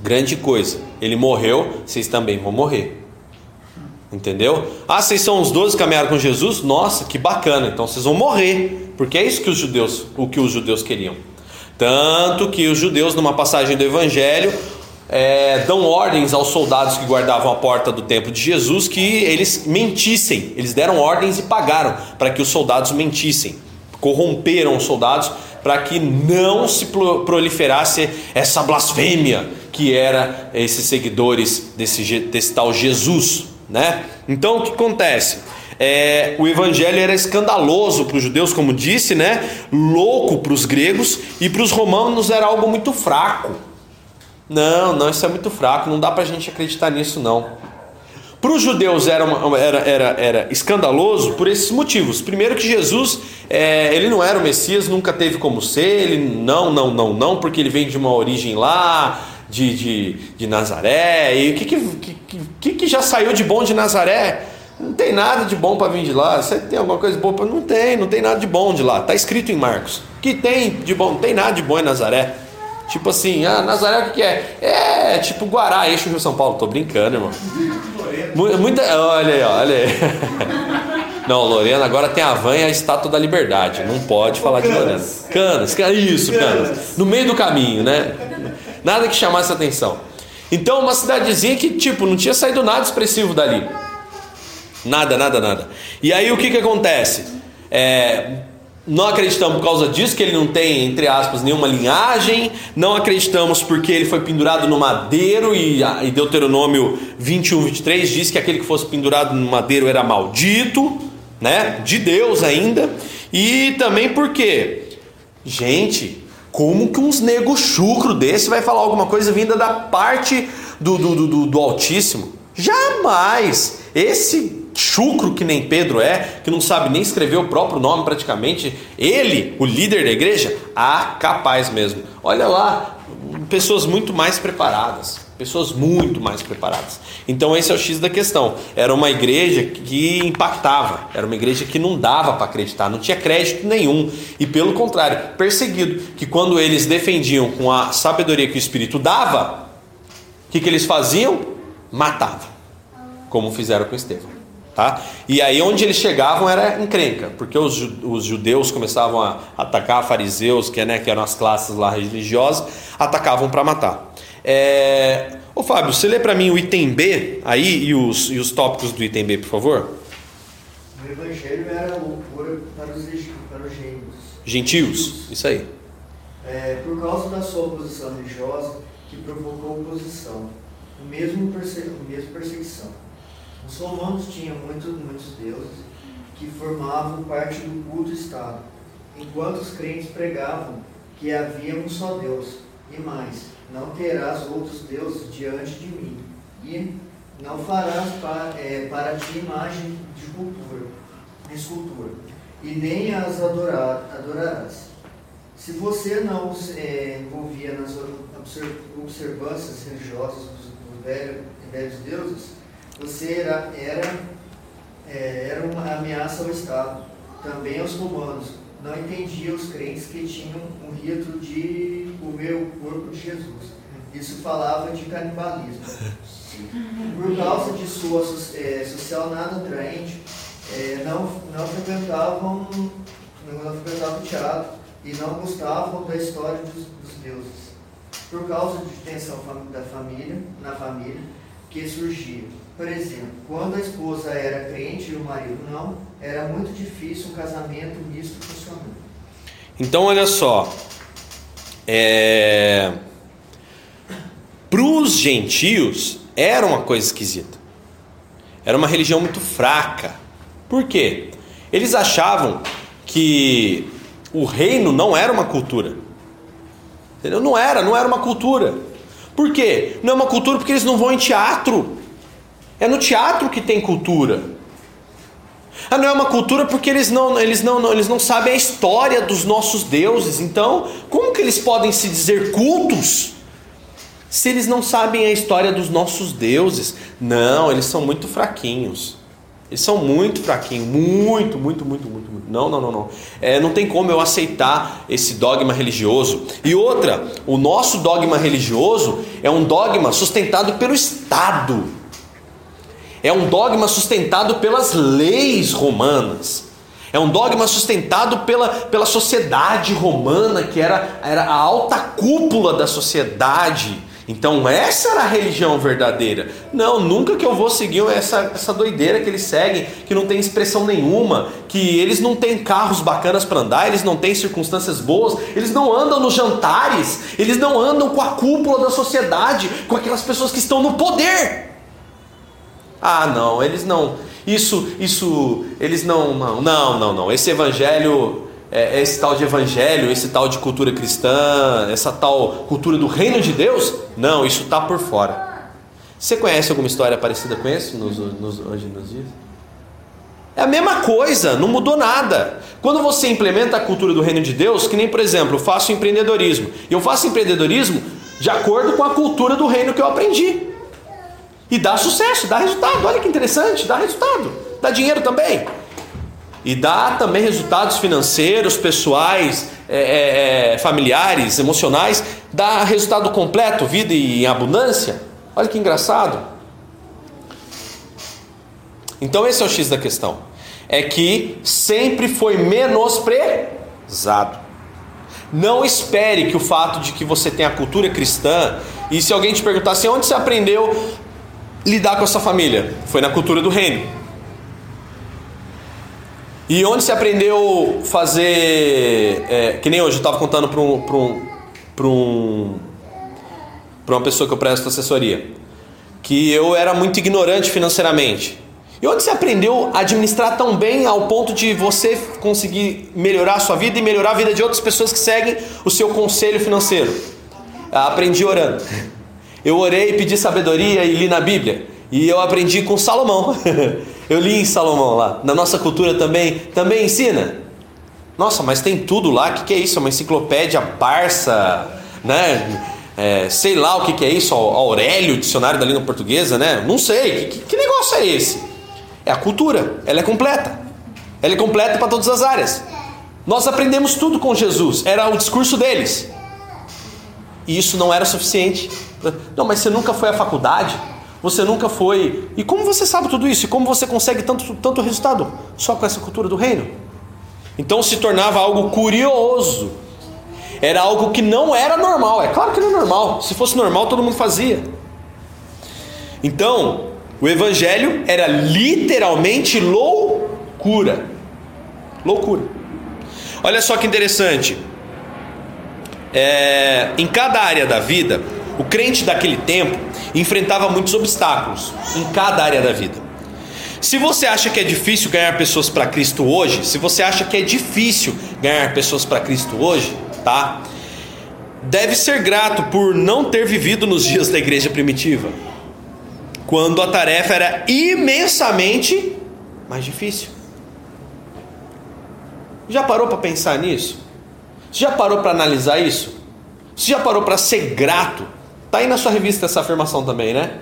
Grande coisa. Ele morreu, vocês também vão morrer. Entendeu? Ah, vocês são os 12 que caminharam com Jesus? Nossa, que bacana. Então vocês vão morrer. Porque é isso que os judeus, o que os judeus queriam. Tanto que os judeus, numa passagem do Evangelho, é, dão ordens aos soldados que guardavam a porta do templo de Jesus que eles mentissem. Eles deram ordens e pagaram para que os soldados mentissem. Corromperam os soldados para que não se proliferasse essa blasfêmia que era esses seguidores desse, desse tal Jesus, né? Então o que acontece? É, o evangelho era escandaloso para os judeus, como disse, né? Louco para os gregos e para os romanos era algo muito fraco. Não, não, isso é muito fraco, não dá para a gente acreditar nisso não. Para os judeus era, uma, era, era, era escandaloso por esses motivos. Primeiro que Jesus, é, ele não era o Messias, nunca teve como ser, ele não, não, não, não, porque ele vem de uma origem lá, de, de, de Nazaré. E o que, que, que, que já saiu de bom de Nazaré? Não tem nada de bom para vir de lá. Você tem alguma coisa boa? Não tem, não tem nada de bom de lá. Está escrito em Marcos. Que tem de bom? Não tem nada de bom em Nazaré. Tipo assim, ah, Nazaré o que é? É tipo Guará, eixo Rio São Paulo. Tô brincando, irmão. Muita, olha aí, olha aí. <laughs> Não, Lorena agora tem a van e a estátua da liberdade. Não pode falar de Lorena. Canas, isso, Canas. No meio do caminho, né? Nada que chamasse atenção. Então, uma cidadezinha que, tipo, não tinha saído nada expressivo dali. Nada, nada, nada. E aí o que, que acontece? É, não acreditamos por causa disso, que ele não tem, entre aspas, nenhuma linhagem. Não acreditamos porque ele foi pendurado no madeiro. E, e Deuteronômio 21, 23 diz que aquele que fosse pendurado no madeiro era maldito, né? De Deus ainda. E também porque, gente, como que uns nego chucro desse vai falar alguma coisa vinda da parte do, do, do, do Altíssimo? Jamais! Esse chucro que nem Pedro é, que não sabe nem escrever o próprio nome praticamente, ele, o líder da igreja, ah, capaz mesmo. Olha lá, pessoas muito mais preparadas, pessoas muito mais preparadas. Então esse é o X da questão. Era uma igreja que impactava, era uma igreja que não dava para acreditar, não tinha crédito nenhum e pelo contrário, perseguido, que quando eles defendiam com a sabedoria que o Espírito dava, o que, que eles faziam? Matavam, como fizeram com Estevão. Tá? E aí onde eles chegavam era encrenca, porque os, os judeus começavam a atacar fariseus, que, né, que eram as classes lá religiosas, atacavam para matar. É... Ô Fábio, você lê para mim o item B aí e os, e os tópicos do item B, por favor? O evangelho era loucura para os, para os gentios. Gentios, isso aí. É, por causa da sua posição religiosa, que provocou oposição, o mesmo, perse o mesmo perseguição os romanos tinham muitos, muitos deuses que formavam parte do culto Estado, enquanto os crentes pregavam que havia um só Deus, e mais, não terás outros deuses diante de mim, e não farás para, é, para ti imagem de cultura, de escultura, e nem as adorar, adorarás. Se você não se é, envolvia nas observâncias religiosas dos, velhos, velhos deuses, você era, era, é, era uma ameaça ao Estado, também aos romanos. Não entendia os crentes que tinham um rito de comer o corpo de Jesus. Isso falava de canibalismo. <laughs> Por causa de sua é, social nada atraente, é, não, não, frequentavam, não frequentavam o teatro e não gostavam da história dos, dos deuses. Por causa de tensão da família, na família, que surgia. Por exemplo, quando a esposa era crente e o marido não, era muito difícil um casamento misto funcionando. Então, olha só. É... Para os gentios, era uma coisa esquisita. Era uma religião muito fraca. Por quê? Eles achavam que o reino não era uma cultura. Entendeu? Não era, não era uma cultura. Por quê? Não é uma cultura porque eles não vão em teatro. É no teatro que tem cultura. Ah, não é uma cultura porque eles não, eles não, eles não sabem a história dos nossos deuses. Então, como que eles podem se dizer cultos se eles não sabem a história dos nossos deuses? Não, eles são muito fraquinhos. Eles são muito fraquinhos, muito, muito, muito, muito, muito. Não, não, não, não. É, não tem como eu aceitar esse dogma religioso. E outra, o nosso dogma religioso é um dogma sustentado pelo Estado. É um dogma sustentado pelas leis romanas. É um dogma sustentado pela, pela sociedade romana, que era, era a alta cúpula da sociedade. Então essa era a religião verdadeira. Não, nunca que eu vou seguir essa, essa doideira que eles seguem, que não tem expressão nenhuma, que eles não têm carros bacanas para andar, eles não têm circunstâncias boas, eles não andam nos jantares, eles não andam com a cúpula da sociedade, com aquelas pessoas que estão no poder. Ah, não, eles não. Isso, isso, eles não, não, não, não, não. Esse evangelho é, esse tal de evangelho, esse tal de cultura cristã, essa tal cultura do reino de Deus, não, isso está por fora. Você conhece alguma história parecida com isso nos, nos, hoje nos dias? É a mesma coisa, não mudou nada. Quando você implementa a cultura do reino de Deus, que nem por exemplo, eu faço empreendedorismo, eu faço empreendedorismo de acordo com a cultura do reino que eu aprendi. E dá sucesso, dá resultado. Olha que interessante, dá resultado. Dá dinheiro também e dá também resultados financeiros, pessoais, é, é, é, familiares, emocionais, dá resultado completo, vida em abundância. Olha que engraçado. Então esse é o X da questão. É que sempre foi menosprezado. Não espere que o fato de que você tem a cultura cristã, e se alguém te perguntar assim, onde você aprendeu lidar com a sua família? Foi na cultura do reino. E onde você aprendeu fazer. É, que nem hoje, eu estava contando para um, um, um, uma pessoa que eu presto assessoria. Que eu era muito ignorante financeiramente. E onde você aprendeu a administrar tão bem ao ponto de você conseguir melhorar a sua vida e melhorar a vida de outras pessoas que seguem o seu conselho financeiro? Aprendi orando. Eu orei, pedi sabedoria e li na Bíblia. E eu aprendi com Salomão. <laughs> Eu li em Salomão lá. Na nossa cultura também, também ensina. Nossa, mas tem tudo lá. O que, que é isso? Uma enciclopédia Barça, né? É, sei lá o que, que é isso, Aurélio, dicionário da língua portuguesa, né? Não sei. Que, que negócio é esse? É a cultura. Ela é completa. Ela é completa para todas as áreas. Nós aprendemos tudo com Jesus. Era o discurso deles. E isso não era suficiente. Não, mas você nunca foi à faculdade? Você nunca foi. E como você sabe tudo isso? E como você consegue tanto, tanto resultado? Só com essa cultura do reino. Então se tornava algo curioso. Era algo que não era normal. É claro que não é normal. Se fosse normal, todo mundo fazia. Então, o evangelho era literalmente loucura. Loucura. Olha só que interessante. É, em cada área da vida, o crente daquele tempo enfrentava muitos obstáculos em cada área da vida. Se você acha que é difícil ganhar pessoas para Cristo hoje, se você acha que é difícil ganhar pessoas para Cristo hoje, tá? Deve ser grato por não ter vivido nos dias da igreja primitiva, quando a tarefa era imensamente mais difícil. Já parou para pensar nisso? Já parou para analisar isso? Você já parou para ser grato Tá aí na sua revista essa afirmação também, né?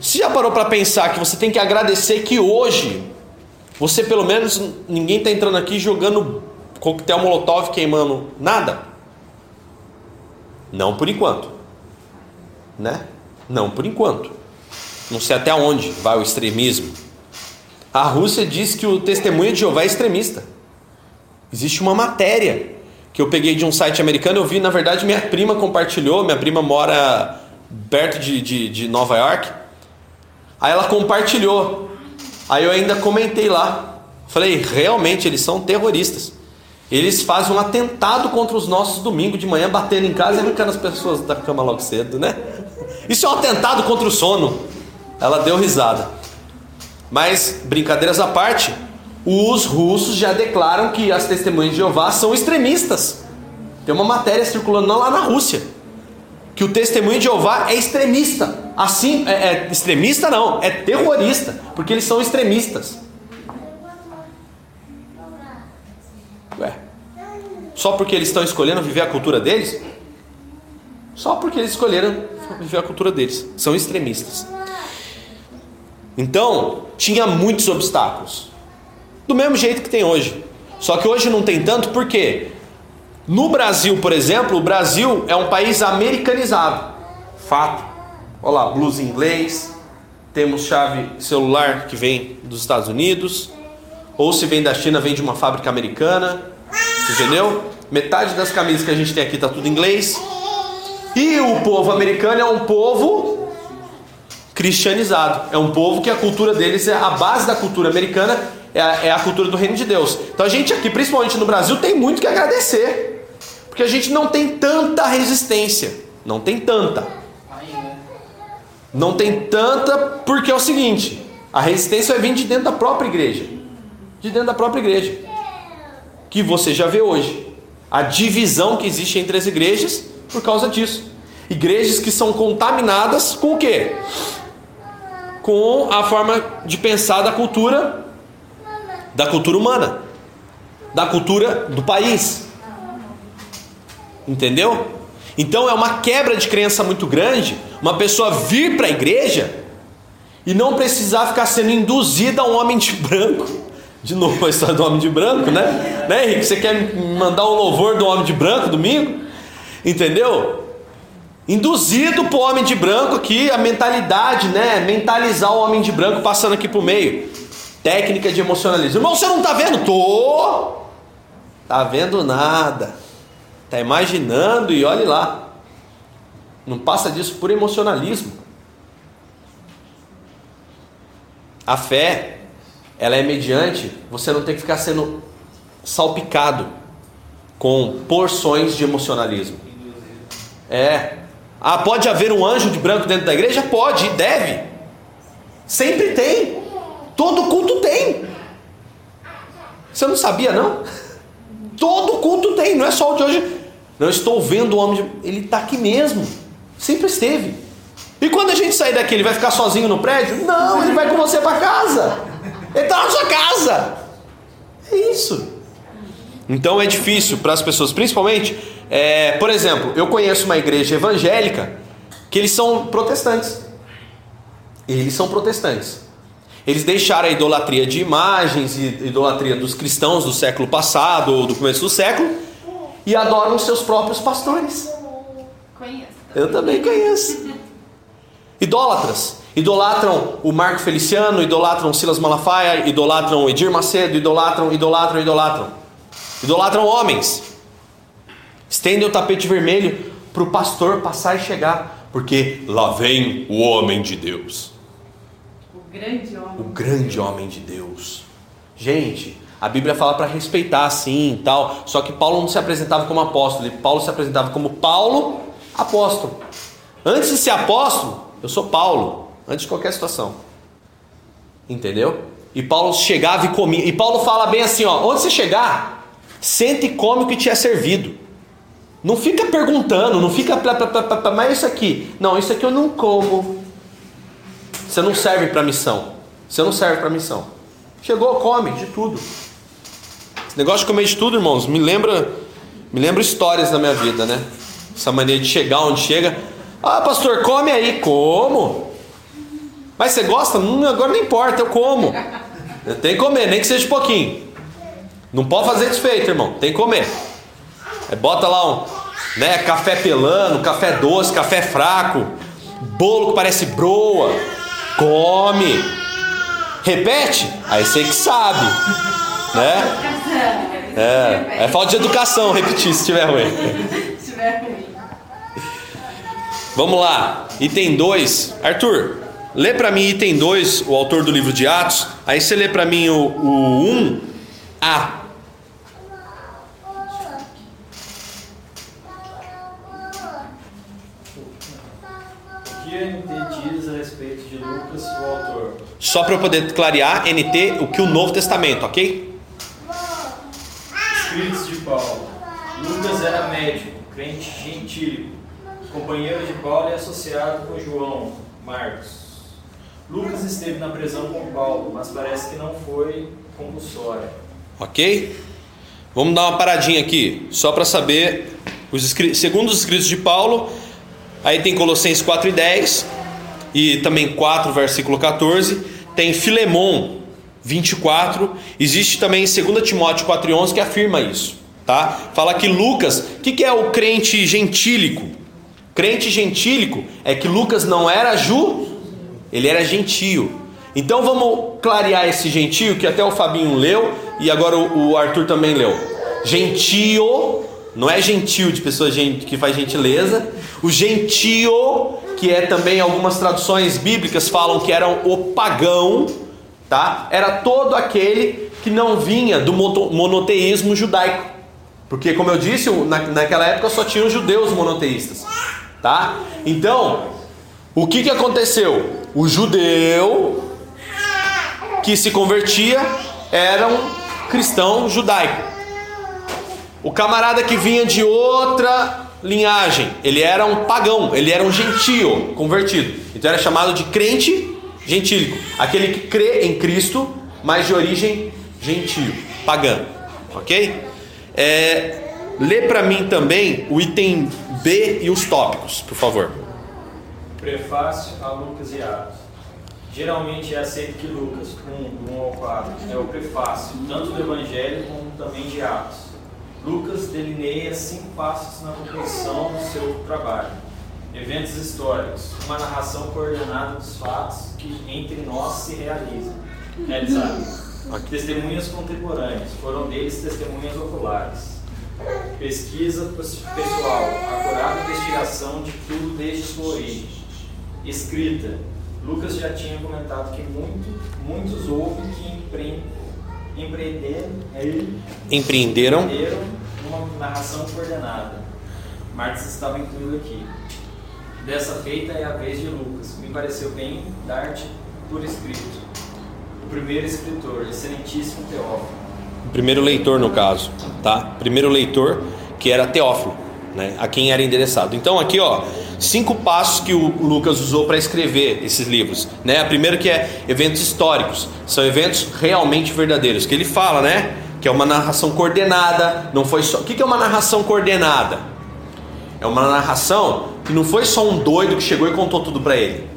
Você já parou para pensar que você tem que agradecer que hoje você pelo menos ninguém está entrando aqui jogando coquetel molotov queimando nada? Não por enquanto. Né? Não por enquanto. Não sei até onde vai o extremismo. A Rússia diz que o testemunho de Jeová é extremista. Existe uma matéria que eu peguei de um site americano. Eu vi, na verdade, minha prima compartilhou. Minha prima mora perto de, de, de Nova York. Aí ela compartilhou. Aí eu ainda comentei lá. Falei, realmente eles são terroristas. Eles fazem um atentado contra os nossos domingos de manhã, batendo em casa e arrancando as pessoas da cama logo cedo, né? Isso é um atentado contra o sono. Ela deu risada. Mas, brincadeiras à parte, os russos já declaram que as testemunhas de Jeová são extremistas. Tem uma matéria circulando lá na Rússia que o testemunho de Jeová é extremista. Assim, é, é extremista não, é terrorista, porque eles são extremistas. Ué, só porque eles estão escolhendo viver a cultura deles? Só porque eles escolheram viver a cultura deles. São extremistas. Então, tinha muitos obstáculos do mesmo jeito que tem hoje. Só que hoje não tem tanto porque no Brasil, por exemplo, o Brasil é um país americanizado. Fato. Olha lá, blues em inglês, temos chave celular que vem dos Estados Unidos, ou se vem da China, vem de uma fábrica americana. Entendeu? Metade das camisas que a gente tem aqui tá tudo em inglês. E o povo americano é um povo cristianizado. É um povo que a cultura deles é a base da cultura americana é a, é a cultura do reino de Deus. Então a gente aqui, principalmente no Brasil, tem muito que agradecer, porque a gente não tem tanta resistência, não tem tanta. Não tem tanta porque é o seguinte: a resistência vai vir de dentro da própria igreja, de dentro da própria igreja, que você já vê hoje. A divisão que existe entre as igrejas por causa disso. Igrejas que são contaminadas com o quê? Com a forma de pensar da cultura da cultura humana, da cultura do país. Entendeu? Então é uma quebra de crença muito grande uma pessoa vir para a igreja e não precisar ficar sendo induzida a um homem de branco. De novo a história do homem de branco, né? Né, Henrique? Você quer mandar um louvor do homem de branco domingo? Entendeu? Induzido para o homem de branco aqui, a mentalidade, né? Mentalizar o homem de branco passando aqui por meio. Técnica de emocionalismo. Irmão, você não está vendo? Tô. Tá vendo nada. Tá imaginando e olhe lá. Não passa disso por emocionalismo. A fé, ela é mediante, você não tem que ficar sendo salpicado com porções de emocionalismo. É. Ah, pode haver um anjo de branco dentro da igreja? Pode, deve. Sempre tem. Todo culto tem. Você não sabia, não? Todo culto tem, não é só o de hoje. Não estou vendo o homem, de... ele está aqui mesmo. Sempre esteve. E quando a gente sair daqui, ele vai ficar sozinho no prédio? Não, ele vai com você para casa. Ele está na sua casa. É isso. Então é difícil para as pessoas, principalmente, é, por exemplo, eu conheço uma igreja evangélica que eles são protestantes. Eles são protestantes. Eles deixaram a idolatria de imagens e idolatria dos cristãos do século passado ou do começo do século e adoram seus próprios pastores. Conheço. Eu também conheço. Idólatras. Idolatram o Marco Feliciano, idolatram Silas Malafaia, idolatram Edir Macedo, idolatram, idolatram, idolatram. Idolatram homens. Estendem o tapete vermelho para o pastor passar e chegar, porque lá vem o homem de Deus. Grande homem. O grande homem de Deus. Gente, a Bíblia fala para respeitar sim e tal, só que Paulo não se apresentava como apóstolo, Paulo se apresentava como Paulo, apóstolo. Antes de ser apóstolo, eu sou Paulo, antes de qualquer situação. Entendeu? E Paulo chegava e comia. E Paulo fala bem assim, ó, onde você chegar, sente e come o que te é servido. Não fica perguntando, não fica mas isso aqui, não, isso aqui eu não como. Você não serve para missão. Você não serve para missão. Chegou, come de tudo. Esse negócio de comer de tudo, irmãos, me lembra, me lembra histórias da minha vida, né? Essa maneira de chegar onde chega. Ah, pastor, come aí. Como? Mas você gosta? Hum, agora não importa, eu como. Tem que comer, nem que seja pouquinho. Não pode fazer desfeito, irmão. Tem que comer. Aí bota lá um, né, café pelando, café doce, café fraco, bolo que parece broa. Come. Repete? Aí você que sabe, né? É, é falta de educação repetir se tiver ruim. Se tiver ruim. Vamos lá, item 2. Arthur, lê para mim item 2, o autor do livro de Atos. Aí você lê para mim o, o 1A. O que a NT diz a respeito de Lucas, o autor? Só para eu poder clarear, NT, o que o Novo Testamento, ok? Escritos de Paulo. Lucas era médico, crente gentílico, companheiro de Paulo e associado com João, Marcos. Lucas esteve na prisão com Paulo, mas parece que não foi compulsória. Ok? Vamos dar uma paradinha aqui, só para saber. Os escri- segundo os escritos de Paulo, aí tem Colossenses 4 e 10, e também 4, versículo 14. Tem Filemon 24. Existe também 2 Timóteo 4 e 11 que afirma isso. Tá? Fala que Lucas, o que, que é o crente gentílico? Crente gentílico é que Lucas não era ju, ele era gentio. Então vamos clarear esse gentio que até o Fabinho leu e agora o o Arthur também leu. Gentio Não é gentil de pessoa que faz gentileza. O gentio, que é também algumas traduções bíblicas falam que era o pagão, tá? Era todo aquele que não vinha do monoteísmo judaico. Porque, como eu disse, naquela época só tinham judeus monoteístas, tá? Então, o que, que aconteceu? O judeu que se convertia era um cristão judaico. O camarada que vinha de outra linhagem, ele era um pagão, ele era um gentio convertido. Então era chamado de crente gentílico, aquele que crê em Cristo, mas de origem gentio, pagã. Ok? É, lê para mim também o item B e os tópicos, por favor. Prefácio a Lucas e Atos. Geralmente é aceito que Lucas, 1, do 1 ao 4, é o prefácio, tanto do Evangelho como também de Atos. Lucas delineia cinco passos na composição do seu trabalho. Eventos históricos, uma narração coordenada dos fatos que entre nós se realizam. Realizaram. Testemunhas contemporâneas, foram deles testemunhas oculares. Pesquisa pessoal, acurada investigação de tudo desde sua origem. Escrita, Lucas já tinha comentado que muito, muitos houve que empre, empreenderam, é, uma narração coordenada. Marx estava incluído aqui. Dessa feita é a vez de Lucas. Me pareceu bem dar-te por escrito. O primeiro escritor, excelentíssimo Teófilo. O primeiro leitor, no caso, tá? Primeiro leitor que era Teófilo, né? A quem era endereçado. Então, aqui, ó, cinco passos que o Lucas usou para escrever esses livros, né? A primeiro que é eventos históricos, são eventos realmente verdadeiros, que ele fala, né? Que é uma narração coordenada, não foi só. O que que é uma narração coordenada? É uma narração que não foi só um doido que chegou e contou tudo para ele,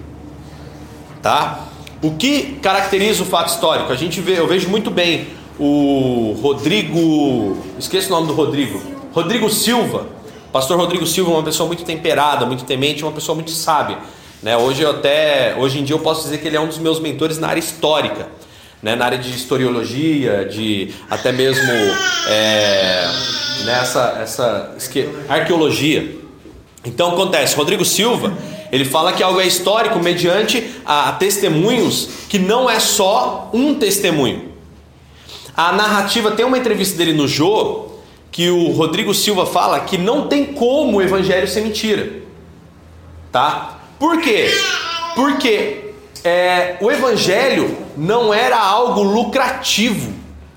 tá? O que caracteriza o fato histórico? A gente vê, eu vejo muito bem o Rodrigo, esqueço o nome do Rodrigo, Rodrigo Silva. Pastor Rodrigo Silva é uma pessoa muito temperada, muito temente, uma pessoa muito sábia. Né? Hoje eu até, hoje em dia eu posso dizer que ele é um dos meus mentores na área histórica, né? na área de historiologia, de até mesmo é, nessa essa esque- arqueologia. Então acontece, Rodrigo Silva, ele fala que algo é histórico mediante a testemunhos que não é só um testemunho. A narrativa tem uma entrevista dele no Jô que o Rodrigo Silva fala que não tem como o evangelho ser mentira. Tá? Por quê? Porque é, o evangelho não era algo lucrativo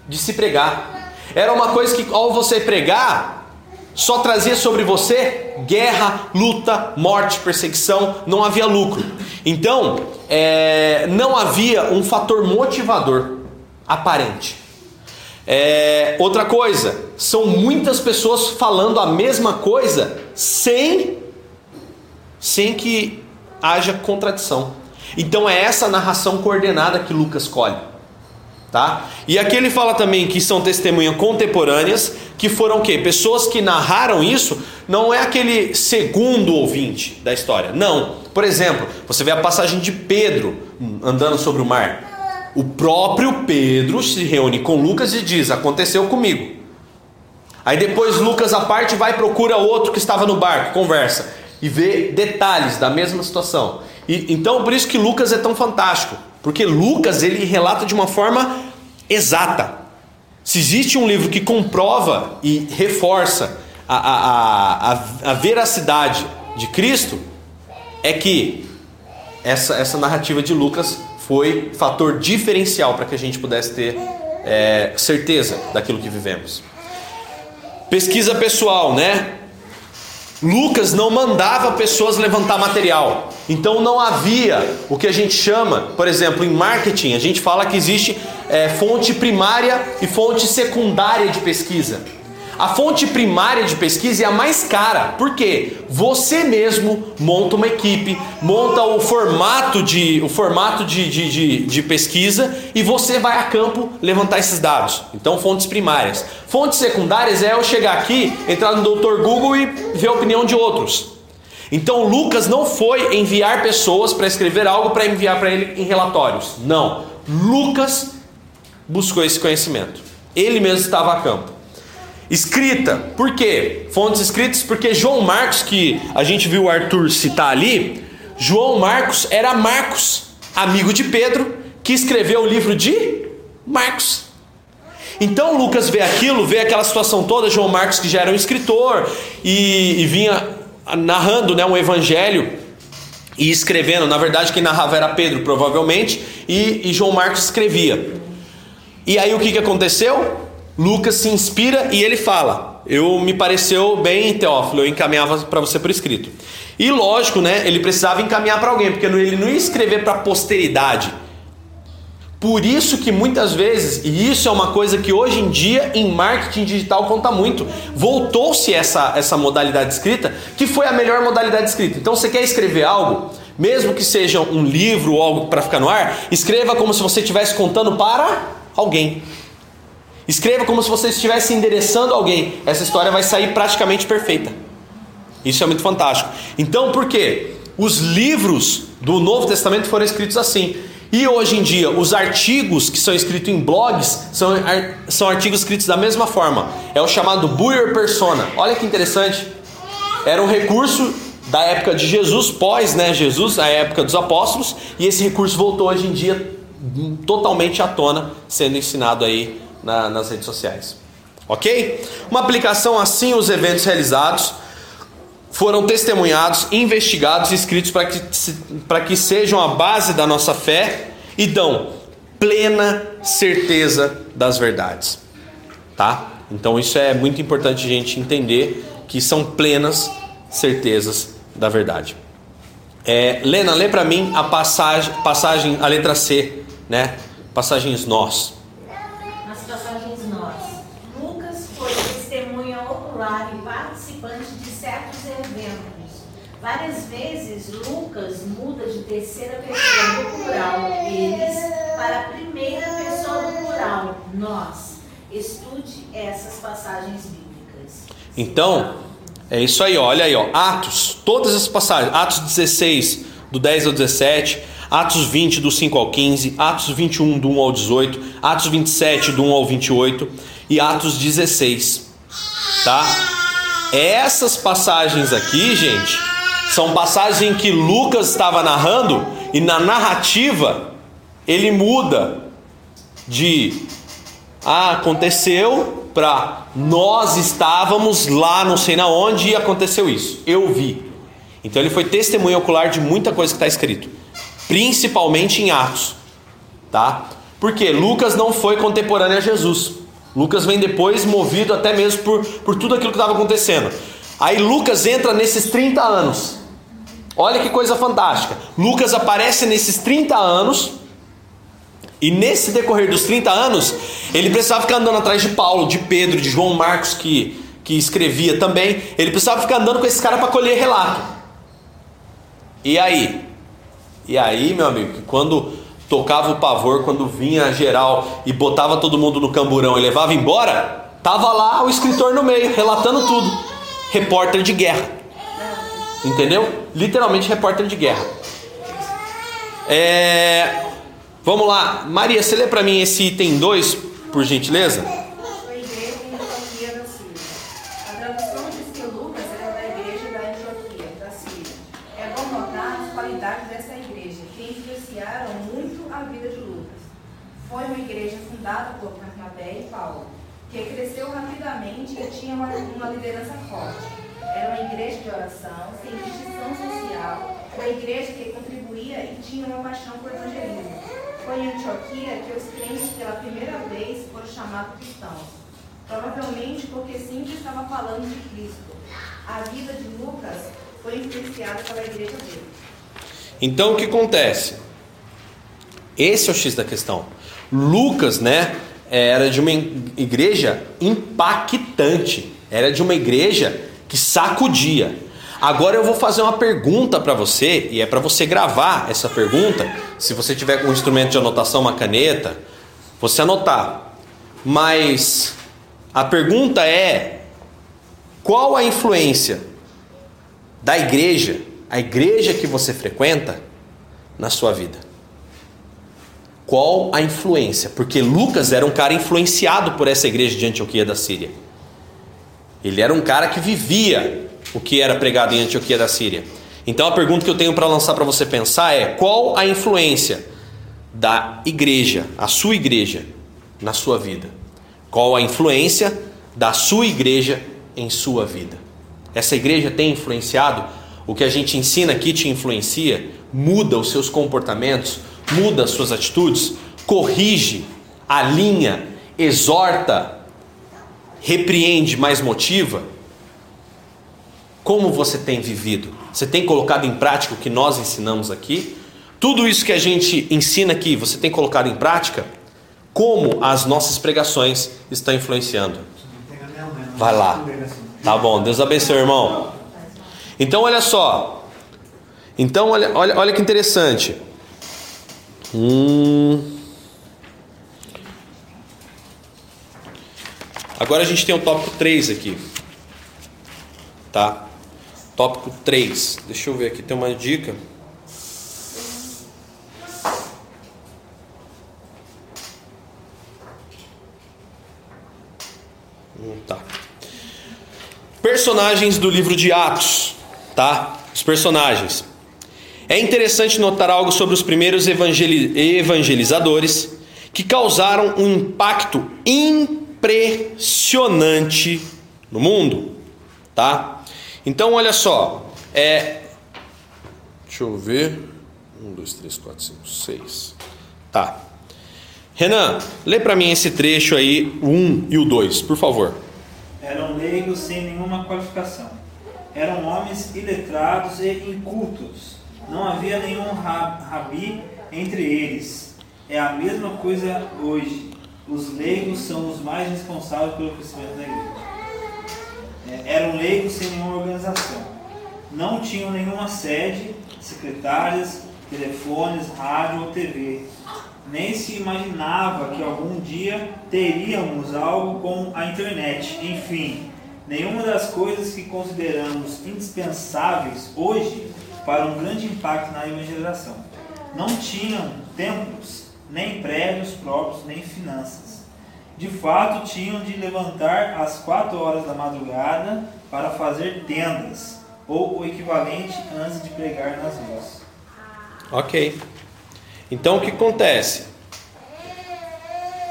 de se pregar. Era uma coisa que ao você pregar, só trazia sobre você guerra, luta, morte, perseguição, não havia lucro. Então, é, não havia um fator motivador aparente. É, outra coisa, são muitas pessoas falando a mesma coisa sem, sem que haja contradição. Então é essa narração coordenada que Lucas escolhe. Tá? E aqui ele fala também que são testemunhas contemporâneas, que foram o quê? Pessoas que narraram isso, não é aquele segundo ouvinte da história. Não. Por exemplo, você vê a passagem de Pedro andando sobre o mar. O próprio Pedro se reúne com Lucas e diz: Aconteceu comigo. Aí depois Lucas, a parte, vai procura outro que estava no barco, conversa e vê detalhes da mesma situação. E, então, por isso que Lucas é tão fantástico, porque Lucas ele relata de uma forma exata. Se existe um livro que comprova e reforça a, a, a, a veracidade de Cristo, é que essa, essa narrativa de Lucas foi fator diferencial para que a gente pudesse ter é, certeza daquilo que vivemos. Pesquisa pessoal, né? Lucas não mandava pessoas levantar material. Então não havia o que a gente chama, por exemplo, em marketing, a gente fala que existe é, fonte primária e fonte secundária de pesquisa. A fonte primária de pesquisa é a mais cara, porque você mesmo monta uma equipe, monta o formato de, o formato de, de, de, de pesquisa e você vai a campo levantar esses dados. Então, fontes primárias. Fontes secundárias é eu chegar aqui, entrar no Dr. Google e ver a opinião de outros. Então, Lucas não foi enviar pessoas para escrever algo para enviar para ele em relatórios. Não. Lucas buscou esse conhecimento. Ele mesmo estava a campo. Escrita. Por quê? Fontes escritas porque João Marcos, que a gente viu o Arthur citar ali, João Marcos era Marcos, amigo de Pedro, que escreveu o livro de Marcos. Então Lucas vê aquilo, vê aquela situação toda, João Marcos que já era um escritor e, e vinha narrando né, um evangelho e escrevendo. Na verdade, quem narrava era Pedro, provavelmente, e, e João Marcos escrevia. E aí o que, que aconteceu? Lucas se inspira e ele fala: Eu me pareceu bem, Teófilo, eu encaminhava para você por escrito. E lógico, né? Ele precisava encaminhar para alguém, porque ele não ia escrever para a posteridade. Por isso que muitas vezes, e isso é uma coisa que hoje em dia em marketing digital conta muito, voltou-se essa, essa modalidade escrita, que foi a melhor modalidade escrita. Então você quer escrever algo, mesmo que seja um livro ou algo para ficar no ar, escreva como se você estivesse contando para alguém. Escreva como se você estivesse endereçando alguém. Essa história vai sair praticamente perfeita. Isso é muito fantástico. Então, por quê? Os livros do Novo Testamento foram escritos assim. E hoje em dia, os artigos que são escritos em blogs são, são artigos escritos da mesma forma. É o chamado Buyer Persona. Olha que interessante. Era um recurso da época de Jesus, pós né, Jesus, a época dos apóstolos, e esse recurso voltou hoje em dia totalmente à tona, sendo ensinado aí na, nas redes sociais. Ok? Uma aplicação assim, os eventos realizados foram testemunhados, investigados e escritos para que, para que sejam a base da nossa fé e dão plena certeza das verdades. Tá? Então isso é muito importante a gente entender que são plenas certezas da verdade. É, Lena, lê para mim a passagem, passagem, a letra C, né? Passagens nós. Nas passagens nós. Lucas foi testemunha ocular e participante de certos eventos. Várias vezes Lucas muda de terceira pessoa do plural, eles, para a primeira pessoa do plural, nós. Estude essas passagens bíblicas. Então, é isso aí, olha aí, ó, Atos, todas as passagens, Atos 16, do 10 ao 17, Atos 20, do 5 ao 15, Atos 21, do 1 ao 18, Atos 27, do 1 ao 28 e Atos 16, tá? Essas passagens aqui, gente, são passagens em que Lucas estava narrando e na narrativa ele muda de ah, aconteceu para nós estávamos lá, não sei na onde e aconteceu isso. Eu vi. Então ele foi testemunha ocular de muita coisa que está escrito, principalmente em Atos, tá? Porque Lucas não foi contemporâneo a Jesus. Lucas vem depois, movido até mesmo por, por tudo aquilo que estava acontecendo. Aí Lucas entra nesses 30 anos. Olha que coisa fantástica. Lucas aparece nesses 30 anos. E nesse decorrer dos 30 anos, ele precisava ficar andando atrás de Paulo, de Pedro, de João Marcos, que, que escrevia também. Ele precisava ficar andando com esses caras para colher relato. E aí? E aí, meu amigo, quando tocava o pavor, quando vinha geral e botava todo mundo no camburão e levava embora, tava lá o escritor no meio, relatando tudo. Repórter de guerra. Entendeu? Literalmente repórter de guerra. É... Vamos lá. Maria, você lê para mim esse item 2, por gentileza? Foi igreja em Antioquia da Síria. A tradução diz que Lucas era da igreja da Antioquia, da Síria. É bom notar as qualidades dessa igreja, que influenciaram muito a vida de Lucas. Foi uma igreja fundada por Barnabé e Paulo, que cresceu rapidamente e tinha uma, uma liderança forte. Era uma igreja de oração, sem distinção social, uma igreja que contribuía e tinha uma paixão por evangelismo. Foi em Antioquia que os crentes pela primeira vez foram chamados cristãos. Provavelmente porque sempre estava falando de Cristo. A vida de Lucas foi influenciada pela igreja dele. Então o que acontece? Esse é o X da questão. Lucas, né, era de uma igreja impactante. Era de uma igreja que sacudia. Agora eu vou fazer uma pergunta para você, e é para você gravar essa pergunta. Se você tiver um instrumento de anotação, uma caneta, você anotar. Mas a pergunta é: qual a influência da igreja, a igreja que você frequenta, na sua vida? Qual a influência? Porque Lucas era um cara influenciado por essa igreja de Antioquia da Síria. Ele era um cara que vivia o que era pregado em Antioquia da Síria. Então a pergunta que eu tenho para lançar para você pensar é: qual a influência da igreja, a sua igreja, na sua vida? Qual a influência da sua igreja em sua vida? Essa igreja tem influenciado? O que a gente ensina aqui te influencia? Muda os seus comportamentos? Muda as suas atitudes? Corrige, alinha, exorta, repreende, mas motiva? Como você tem vivido? Você tem colocado em prática o que nós ensinamos aqui? Tudo isso que a gente ensina aqui, você tem colocado em prática? Como as nossas pregações estão influenciando? Vai lá. Tá bom, Deus abençoe, irmão. Então, olha só. Então, olha, olha, olha que interessante. Hum. Agora a gente tem o tópico 3 aqui. Tá? Tópico 3. Deixa eu ver aqui, tem uma dica. Hum, tá. Personagens do livro de Atos, tá? Os personagens. É interessante notar algo sobre os primeiros evangeli evangelizadores que causaram um impacto impressionante no mundo, tá? Então, olha só, é. Deixa eu ver. Um, dois, três, quatro, cinco, seis. Tá. Renan, lê para mim esse trecho aí, o 1 e o 2, por favor. Eram leigos sem nenhuma qualificação. Eram homens iletrados e incultos. Não havia nenhum rabi entre eles. É a mesma coisa hoje. Os leigos são os mais responsáveis pelo crescimento da igreja. É, eram leigos sem nenhuma organização. Não tinham nenhuma sede, secretárias, telefones, rádio ou TV. Nem se imaginava que algum dia teríamos algo como a internet. Enfim, nenhuma das coisas que consideramos indispensáveis hoje para um grande impacto na evangelização. Não tinham templos, nem prédios próprios, nem finanças. De fato, tinham de levantar às quatro horas da madrugada para fazer tendas, ou o equivalente antes de pregar nas ruas. Ok. Então o que acontece?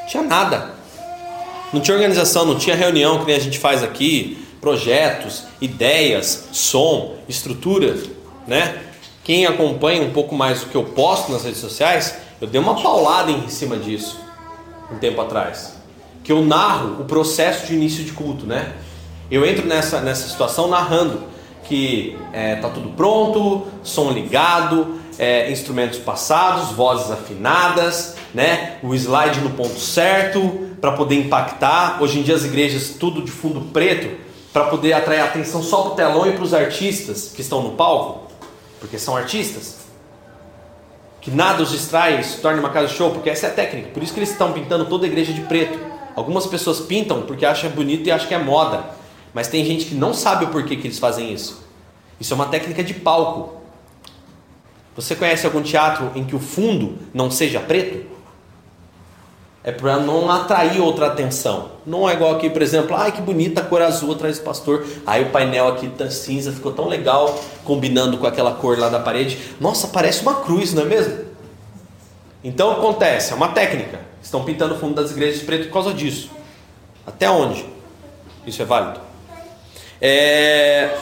Tinha nada. Não tinha organização, não tinha reunião que nem a gente faz aqui, projetos, ideias, som, estrutura, né? Quem acompanha um pouco mais o que eu posto nas redes sociais, eu dei uma paulada em cima disso um tempo atrás. Que eu narro o processo de início de culto, né? Eu entro nessa, nessa situação narrando que é, tá tudo pronto, som ligado, é, instrumentos passados, vozes afinadas, né? O slide no ponto certo para poder impactar. Hoje em dia as igrejas tudo de fundo preto para poder atrair atenção só para o telão e para os artistas que estão no palco, porque são artistas. Que nada os distrai, se torne uma casa show, porque essa é a técnica. Por isso que eles estão pintando toda a igreja de preto. Algumas pessoas pintam porque acham bonito e acham que é moda. Mas tem gente que não sabe o porquê que eles fazem isso. Isso é uma técnica de palco. Você conhece algum teatro em que o fundo não seja preto? É para não atrair outra atenção. Não é igual aqui, por exemplo, ai que bonita a cor azul atrás do pastor. Aí o painel aqui tá cinza ficou tão legal combinando com aquela cor lá da parede. Nossa, parece uma cruz, não é mesmo? Então acontece, é uma técnica. Estão pintando o fundo das igrejas de preto por causa disso. Até onde? Isso é válido? É...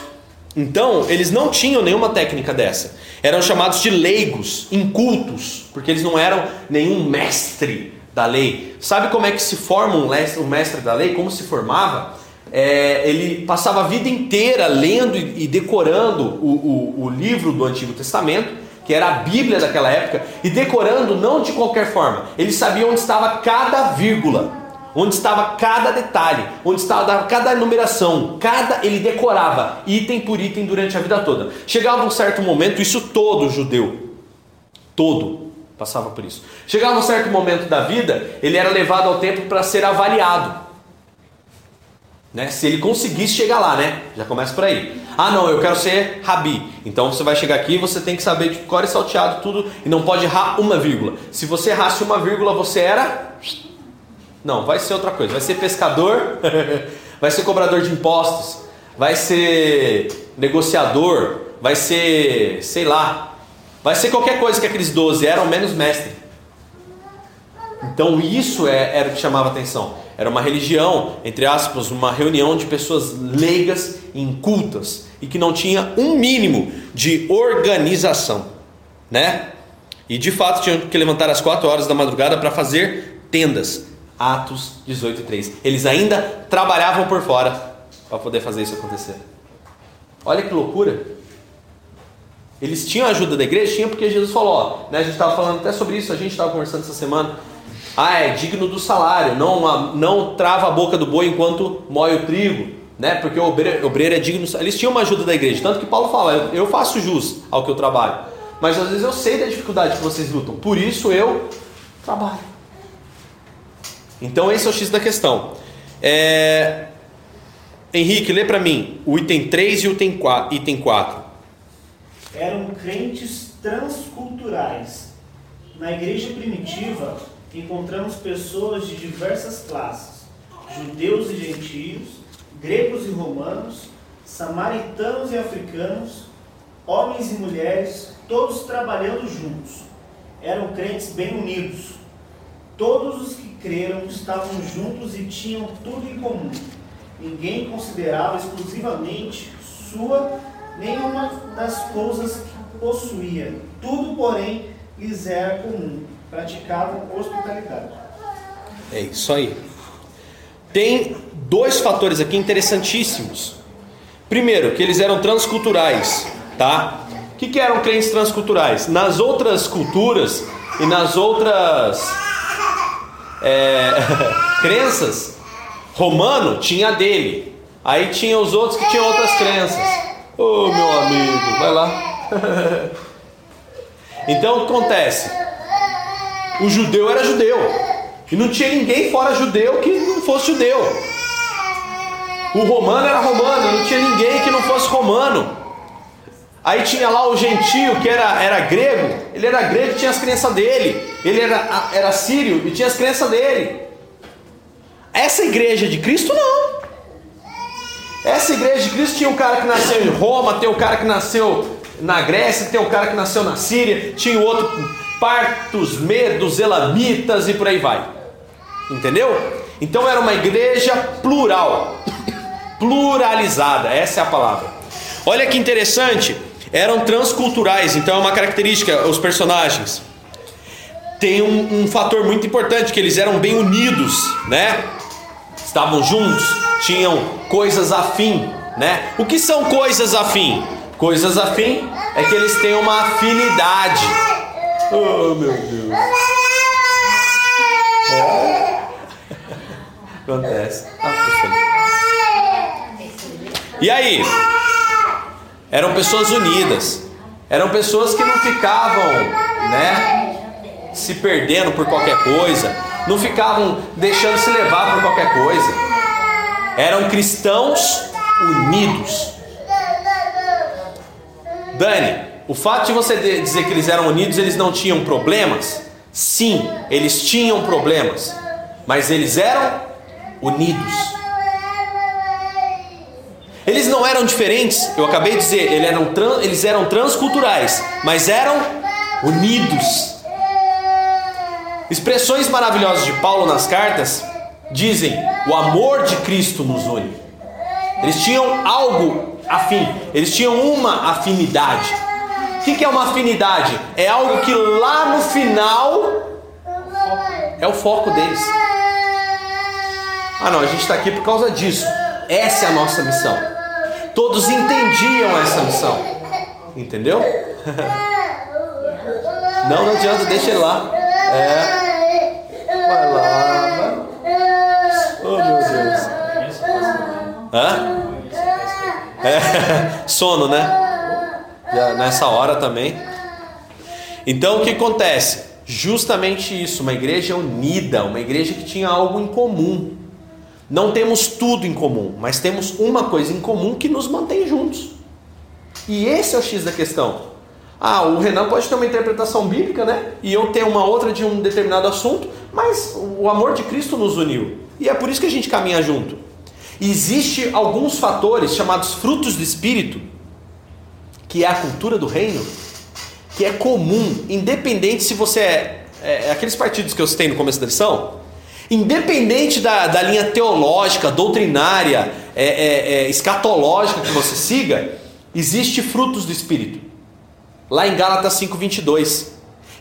Então, eles não tinham nenhuma técnica dessa. Eram chamados de leigos, incultos, porque eles não eram nenhum mestre da lei. Sabe como é que se forma um mestre da lei? Como se formava? É, ele passava a vida inteira lendo e decorando o, o, o livro do Antigo Testamento, que era a Bíblia daquela época, e decorando não de qualquer forma. Ele sabia onde estava cada vírgula onde estava cada detalhe, onde estava cada numeração, cada ele decorava item por item durante a vida toda. Chegava um certo momento, isso todo judeu, todo passava por isso. Chegava um certo momento da vida, ele era levado ao templo para ser avaliado. Né? Se ele conseguisse chegar lá, né? Já começa por aí. Ah, não, eu quero ser rabi. Então você vai chegar aqui, você tem que saber de core salteado tudo e não pode errar uma vírgula. Se você errasse uma vírgula, você era não, vai ser outra coisa. Vai ser pescador, <laughs> vai ser cobrador de impostos, vai ser negociador, vai ser, sei lá, vai ser qualquer coisa que aqueles 12 eram, menos mestre. Então isso é, era o que chamava atenção. Era uma religião, entre aspas, uma reunião de pessoas leigas, incultas e que não tinha um mínimo de organização, né? E de fato tinham que levantar às 4 horas da madrugada para fazer tendas. Atos 18 e 3. Eles ainda trabalhavam por fora para poder fazer isso acontecer. Olha que loucura. Eles tinham a ajuda da igreja? Tinha porque Jesus falou, ó, né, a gente estava falando até sobre isso, a gente estava conversando essa semana. Ah, é digno do salário, não, não trava a boca do boi enquanto moe o trigo, né? Porque o obreiro, obreiro é digno. Eles tinham uma ajuda da igreja, tanto que Paulo fala, eu, faço jus ao que eu trabalho, mas às vezes eu sei da dificuldade que vocês lutam, por isso eu trabalho. Então esse é o X da questão. É... Henrique, lê para mim o item 3 e o item 4. Item 4. Eram crentes transculturais. Na igreja primitiva, encontramos pessoas de diversas classes: judeus e gentios, gregos e romanos, samaritanos e africanos, homens e mulheres, todos trabalhando juntos. Eram crentes bem unidos. Todos os que creram estavam juntos e tinham tudo em comum. Ninguém considerava exclusivamente sua nenhuma das coisas que possuía. Tudo, porém, lhes era comum. Praticavam hospitalidade. É isso aí. Tem dois fatores aqui interessantíssimos. Primeiro, que eles eram transculturais, tá? O que, que eram crentes transculturais? Nas outras culturas e nas outras é, <laughs> crenças, romano tinha dele. Aí tinha os outros que tinham outras crenças. Ô oh, meu amigo, vai lá. <laughs> então o que acontece? O judeu era judeu. E não tinha ninguém fora judeu que não fosse judeu. O romano era romano, não tinha ninguém que não fosse romano. Aí tinha lá o gentio que era, era grego, ele era grego e tinha as crenças dele. Ele era, era sírio e tinha as crenças dele. Essa igreja de Cristo não. Essa igreja de Cristo tinha um cara que nasceu em Roma, tem um cara que nasceu na Grécia, tem um cara que nasceu na Síria, tinha outro partos, medos, elamitas e por aí vai. Entendeu? Então era uma igreja plural, pluralizada, essa é a palavra. Olha que interessante, eram transculturais, então é uma característica, os personagens. Tem um, um fator muito importante, que eles eram bem unidos, né? Estavam juntos, tinham coisas afim, né? O que são coisas afim? Coisas afim é que eles têm uma afinidade. Oh meu Deus. É. Acontece. Ah, e aí? Eram pessoas unidas. Eram pessoas que não ficavam, né, se perdendo por qualquer coisa, não ficavam deixando se levar por qualquer coisa. Eram cristãos unidos. Dani, o fato de você dizer que eles eram unidos, eles não tinham problemas? Sim, eles tinham problemas, mas eles eram unidos. Eles não eram diferentes, eu acabei de dizer, eles eram, trans, eles eram transculturais, mas eram unidos. Expressões maravilhosas de Paulo nas cartas dizem: o amor de Cristo nos une. Eles tinham algo afim, eles tinham uma afinidade. O que é uma afinidade? É algo que lá no final é o foco deles. Ah, não, a gente está aqui por causa disso. Essa é a nossa missão. Todos entendiam essa missão. Entendeu? <laughs> Não, não adianta, deixa ele lá. É. Vai lá. Oh, meu Deus. Hã? É. <laughs> Sono, né? Nessa hora também. Então o que acontece? Justamente isso, uma igreja unida, uma igreja que tinha algo em comum. Não temos tudo em comum, mas temos uma coisa em comum que nos mantém juntos. E esse é o X da questão. Ah, o Renan pode ter uma interpretação bíblica, né? E eu tenho uma outra de um determinado assunto, mas o amor de Cristo nos uniu. E é por isso que a gente caminha junto. Existe alguns fatores chamados frutos do espírito, que é a cultura do reino, que é comum, independente se você é, é, é aqueles partidos que eu citei no começo da lição, independente da, da linha teológica, doutrinária, é, é, é escatológica que você siga, existe frutos do espírito. Lá em Gálatas 5:22,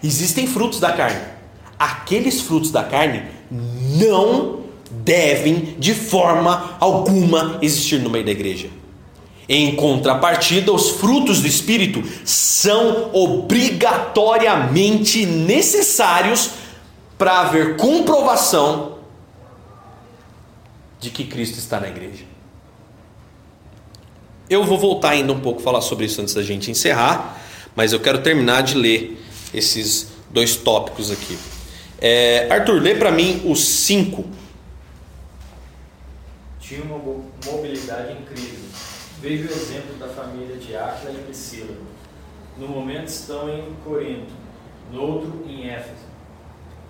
existem frutos da carne. Aqueles frutos da carne não devem de forma alguma existir no meio da igreja. Em contrapartida, os frutos do Espírito são obrigatoriamente necessários para haver comprovação de que Cristo está na igreja. Eu vou voltar ainda um pouco falar sobre isso antes da gente encerrar, mas eu quero terminar de ler esses dois tópicos aqui. É, Arthur, lê para mim os cinco tinha uma mobilidade incrível. Veja o exemplo da família de Áquila e Priscila. No momento estão em Corinto, no outro em Éfeso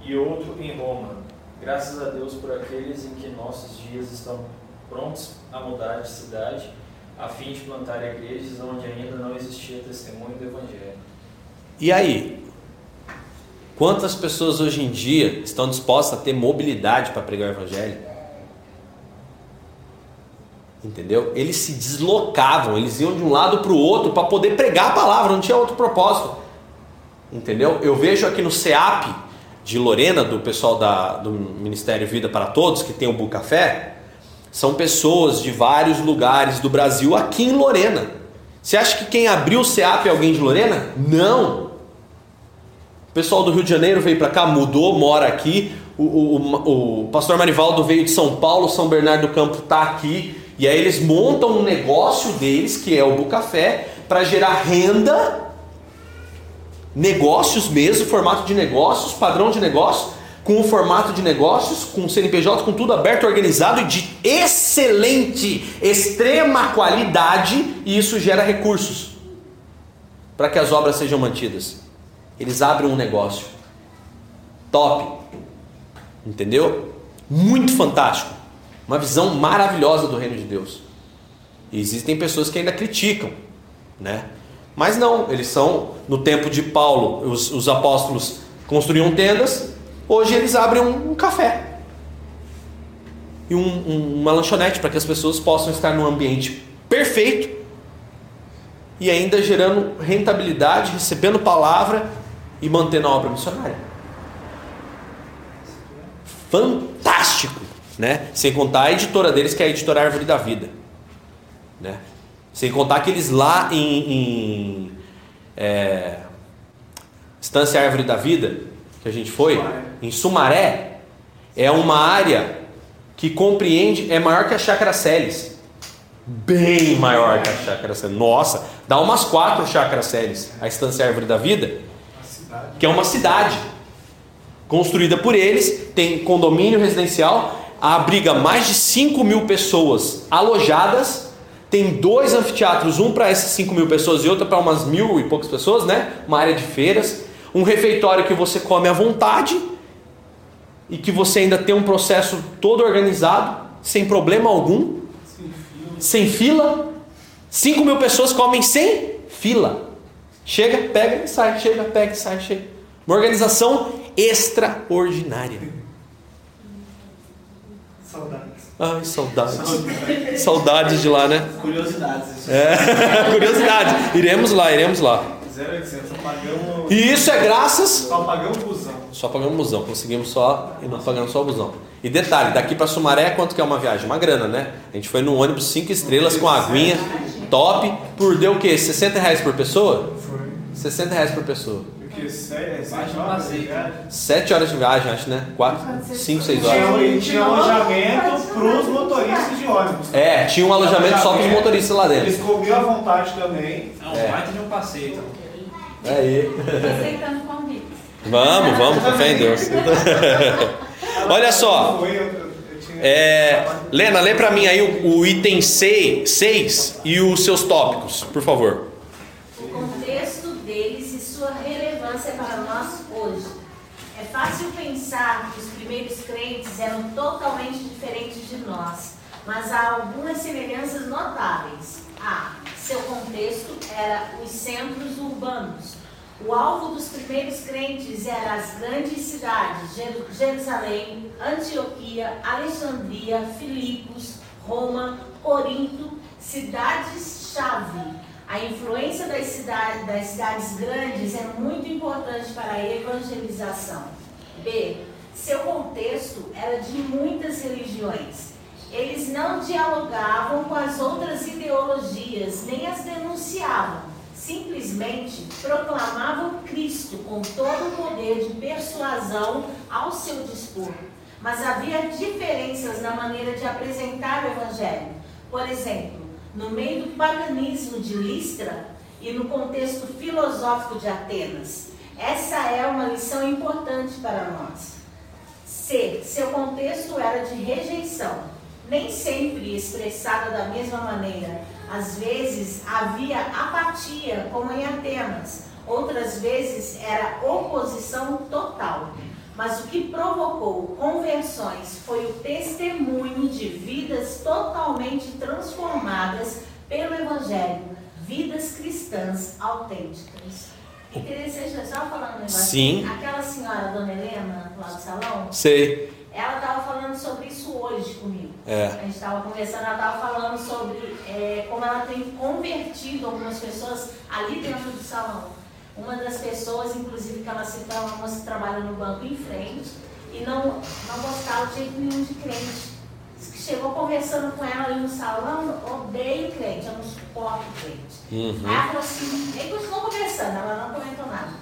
e outro em Roma. Graças a Deus por aqueles em que nossos dias estão prontos a mudar de cidade, a fim de plantar igrejas onde ainda não existia testemunho do Evangelho. E aí? Quantas pessoas hoje em dia estão dispostas a ter mobilidade para pregar o Evangelho? Entendeu? Eles se deslocavam, eles iam de um lado para o outro para poder pregar a palavra, não tinha outro propósito. Entendeu? Eu vejo aqui no CEAP de Lorena, do pessoal da, do Ministério Vida para Todos, que tem o Bucafé, são pessoas de vários lugares do Brasil aqui em Lorena. Você acha que quem abriu o CEAP é alguém de Lorena? Não! O pessoal do Rio de Janeiro veio para cá, mudou, mora aqui. O, o, o, pastor Marivaldo veio de São Paulo, São Bernardo do Campo está aqui. E aí eles montam um negócio deles, que é o Bucafé, para gerar renda, negócios mesmo, formato de negócios, padrão de negócio, com o formato de negócios, com o CNPJ, com tudo aberto, organizado e de excelente, extrema qualidade, e isso gera recursos para que as obras sejam mantidas. Eles abrem um negócio top, entendeu? Muito fantástico. Uma visão maravilhosa do reino de Deus. E existem pessoas que ainda criticam, né? Mas não, eles são, no tempo de Paulo, os, os apóstolos construíam tendas, hoje eles abrem um, um café e um, um, uma lanchonete para que as pessoas possam estar num ambiente perfeito e ainda gerando rentabilidade, recebendo palavra e mantendo a obra missionária. Fantástico! né? Sem contar a editora deles, que é a editora Árvore da Vida, né? Sem contar que eles lá em, em é, Estância Árvore da Vida, que a gente foi, Sumaré. em Sumaré, é uma área que compreende, é maior que a Chácara Celes. Bem maior que a Chácara Celes. Nossa, dá umas quatro Chácara Celes, a Estância Árvore da Vida, que é uma cidade construída por eles, tem condomínio residencial abriga mais de 5 mil pessoas alojadas. Tem dois anfiteatros, um para essas 5 mil pessoas e outro para umas mil e poucas pessoas, né? Uma área de feiras. Um refeitório que você come à vontade e que você ainda tem um processo todo organizado, sem problema algum, sem fila. 5 mil pessoas comem sem fila. Chega, pega e sai, chega, pega e sai, chega. Uma organização extraordinária. Saudades. Ai, saudades. Saudades, saudades de lá, né? Curiosidades. É, <laughs> curiosidades. Iremos lá, iremos lá. 0800, só pagamos. E isso é graças. Só pagamos busão. Só pagamos busão, conseguimos só e não pagamos só o busão. E detalhe, daqui para Sumaré quanto que é uma viagem? Uma grana, né? A gente foi num ônibus 5 estrelas com aguinha, top, por deu o quê? 60 reais por pessoa? Foi. 60 reais por pessoa. Porque sete, Sete horas de viagem. 7 horas de viagem, acho, né? 4, 5, 6 horas. Tinha, tinha alojamento para os motoristas de ônibus. É, tinha um alojamento só para os motoristas lá dentro. Eles comiam à vontade também. É um É. baita de um passeio. Então. Aí. Aceitando convites. Vamos, vamos, com fé em Deus. <laughs> Olha só. É, Lena, lê para mim aí o, o item 6 e os seus tópicos, por favor. o contexto deles e sua relevância para nós hoje. É fácil pensar que os primeiros crentes eram totalmente diferentes de nós, mas há algumas semelhanças notáveis. A. Seu contexto era os centros urbanos. O alvo dos primeiros crentes eram as grandes cidades, Jeru- Jerusalém, Antioquia, Alexandria, Filipos, Roma, Corinto, cidades-chave. A influência das cidades, das cidades grandes é muito importante para a evangelização. B. Seu contexto era de muitas religiões. Eles não dialogavam com as outras ideologias, nem as denunciavam. Simplesmente proclamavam Cristo com todo o poder de persuasão ao seu dispor. Mas havia diferenças na maneira de apresentar o Evangelho. Por exemplo, no meio do paganismo de Listra e no contexto filosófico de Atenas. Essa é uma lição importante para nós. C. Seu contexto era de rejeição, nem sempre expressada da mesma maneira. Às vezes havia apatia, como em Atenas. Outras vezes era oposição total. Mas o que provocou conversões foi o testemunho de vidas totalmente transformadas pelo Evangelho, vidas cristãs autênticas. Interessante, estava falando um negócio. Sim. Aquela senhora, dona Helena, lá do salão, Sei. ela estava falando sobre isso hoje comigo. É. A gente estava conversando, ela estava falando sobre é, como ela tem convertido algumas pessoas ali dentro do salão. Uma das pessoas, inclusive, que ela citou, é uma moça que trabalha no banco em frente e não, não gostava de jeito nenhum de crente. Chegou conversando com ela ali no salão, odeio crente, eu não suporto crente. Uhum. Aí ela falou assim, aí continuou conversando, ela não comentou nada.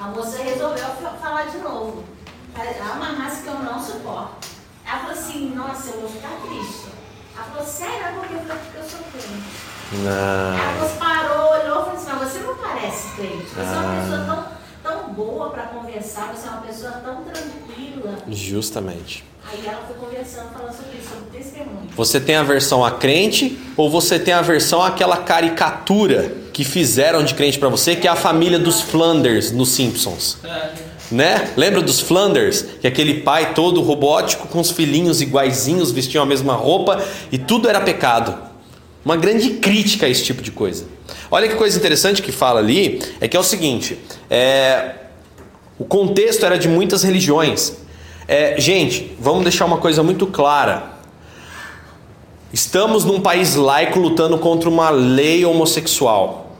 A moça resolveu fa- falar de novo. É uma raça que eu não suporto. Ela falou assim, nossa, eu vou ficar triste. Ela falou, sério, falei, porque eu sou crente. Ela Ah, falou, parou, olhou e falou assim, mas você não parece crente. Você é uma Ah. pessoa tão, tão boa para conversar, você é uma pessoa tão tranquila. justamente. Aí ela foi conversando, falando sobre isso, sobre testemunho. Você tem a versão a crente ou você tem a versão àquela caricatura que fizeram de crente pra você, que é a família dos Flanders nos Simpsons? Né? Lembra dos Flanders? Que aquele pai todo robótico com os filhinhos iguaizinhos, vestiam a mesma roupa e tudo era pecado. Uma grande crítica a esse tipo de coisa. Olha que coisa interessante que fala ali, é que é o seguinte, é, o contexto era de muitas religiões. É, gente, vamos deixar uma coisa muito clara. Estamos num país laico lutando contra uma lei homossexual.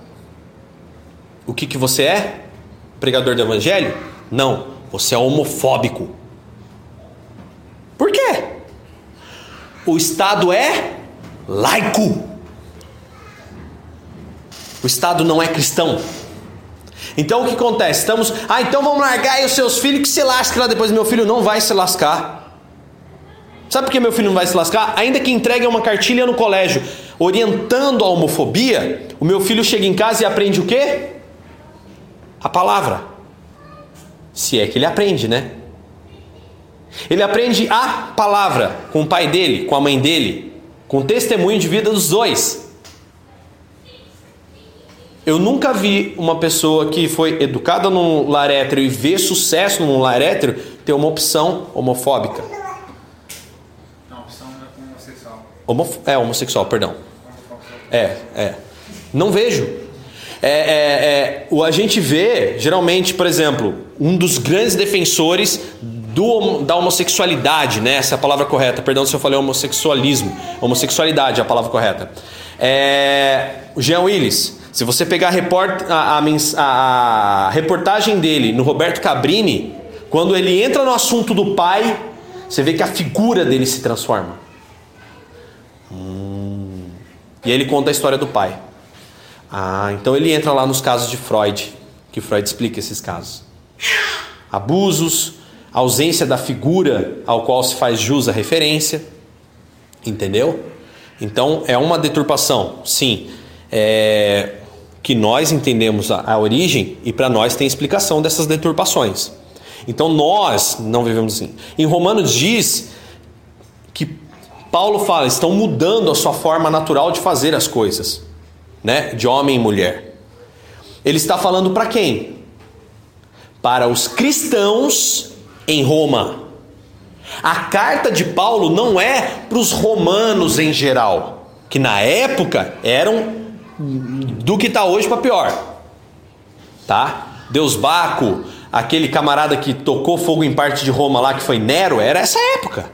O que, que você é? Pregador do evangelho? Não, você é homofóbico. Por quê? O Estado é laico. O Estado não é cristão. Então o que acontece? Estamos, ah, então vamos largar aí os seus filhos que se lasquem lá depois. Meu filho não vai se lascar. Sabe por que meu filho não vai se lascar? Ainda que entregue uma cartilha no colégio orientando a homofobia, o meu filho chega em casa e aprende o quê? A palavra. Se é que ele aprende, né? Ele aprende a palavra com o pai dele, com a mãe dele, com o testemunho de vida dos dois. Eu nunca vi uma pessoa que foi educada num lar hétero e vê sucesso num lar hétero ter uma opção homofóbica. Não, opção é homossexual. Homof é, homossexual, perdão. É, é. Não vejo. É, é, é, o, a gente vê, geralmente, por exemplo, um dos grandes defensores do, homo- da homossexualidade, né? Essa é a palavra correta, perdão se eu falei homossexualismo. Homossexualidade é a palavra correta. É, o Jean Willis. Se você pegar a, report, a, a a- reportagem dele no Roberto Cabrini, quando ele entra no assunto do pai, você vê que a figura dele se transforma. E aí ele conta a história do pai. Ah, então ele entra lá nos casos de Freud, que Freud explica esses casos. Abusos, ausência da figura ao qual se faz jus a referência. Entendeu? Então é uma deturpação, sim. É, que nós entendemos a, a origem e para nós tem explicação dessas deturpações. Então nós não vivemos assim. Em Romanos diz que Paulo fala, estão mudando a sua forma natural de fazer as coisas, né? De homem e mulher. Ele está falando para quem? Para os cristãos em Roma. A carta de Paulo não é para os romanos em geral, que na época eram do que está hoje para pior. Tá? Deus Baco, aquele camarada que tocou fogo em parte de Roma lá, que foi Nero, era essa época.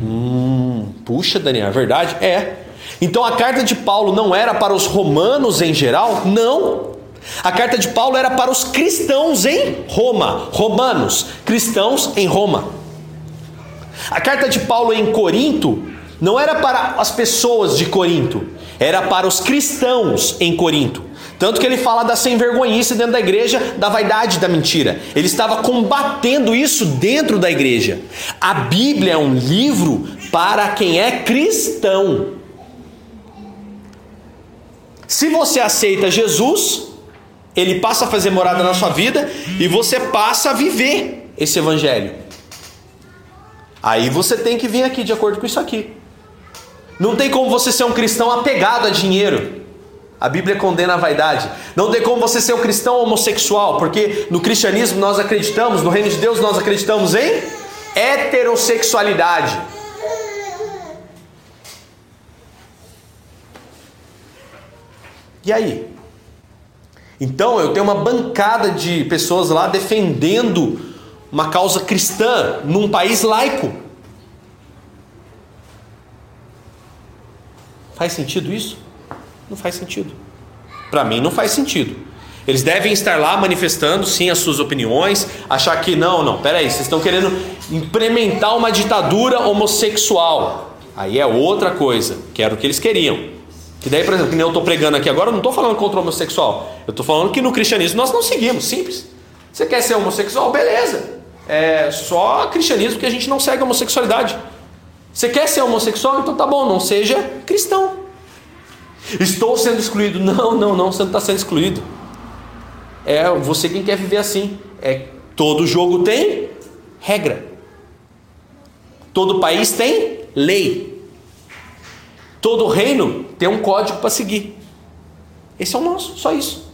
Hum, puxa, Daniel, é verdade? É. Então a carta de Paulo não era para os romanos em geral? Não. A carta de Paulo era para os cristãos em Roma, romanos, cristãos em Roma. A carta de Paulo em Corinto não era para as pessoas de Corinto, era para os cristãos em Corinto. Tanto que ele fala da sem vergonhice dentro da igreja, da vaidade da mentira. Ele estava combatendo isso dentro da igreja. A Bíblia é um livro para quem é cristão. Se você aceita Jesus, ele passa a fazer morada na sua vida e você passa a viver esse evangelho. Aí você tem que vir aqui de acordo com isso aqui. Não tem como você ser um cristão apegado a dinheiro. A Bíblia condena a vaidade. Não tem como você ser um cristão homossexual, porque no cristianismo nós acreditamos, no reino de Deus nós acreditamos em heterossexualidade. E aí? Então eu tenho uma bancada de pessoas lá defendendo uma causa cristã num país laico. Faz sentido isso? Não faz sentido. Para mim não faz sentido. Eles devem estar lá manifestando sim as suas opiniões, achar que não, não, peraí, vocês estão querendo implementar uma ditadura homossexual. Aí é outra coisa, que era o que eles queriam. Que daí, por exemplo, que nem eu estou pregando aqui agora, eu não estou falando contra o homossexual. Eu estou falando que no cristianismo nós não seguimos, simples. Você quer ser homossexual? Beleza. É só cristianismo que a gente não segue a homossexualidade. Você quer ser homossexual? Então tá bom, não seja cristão. Estou sendo excluído. Não, não, não, você não está sendo excluído. É você quem quer viver assim. É todo jogo tem regra. Todo país tem lei. Todo reino tem um código para seguir. Esse é o nosso, só isso.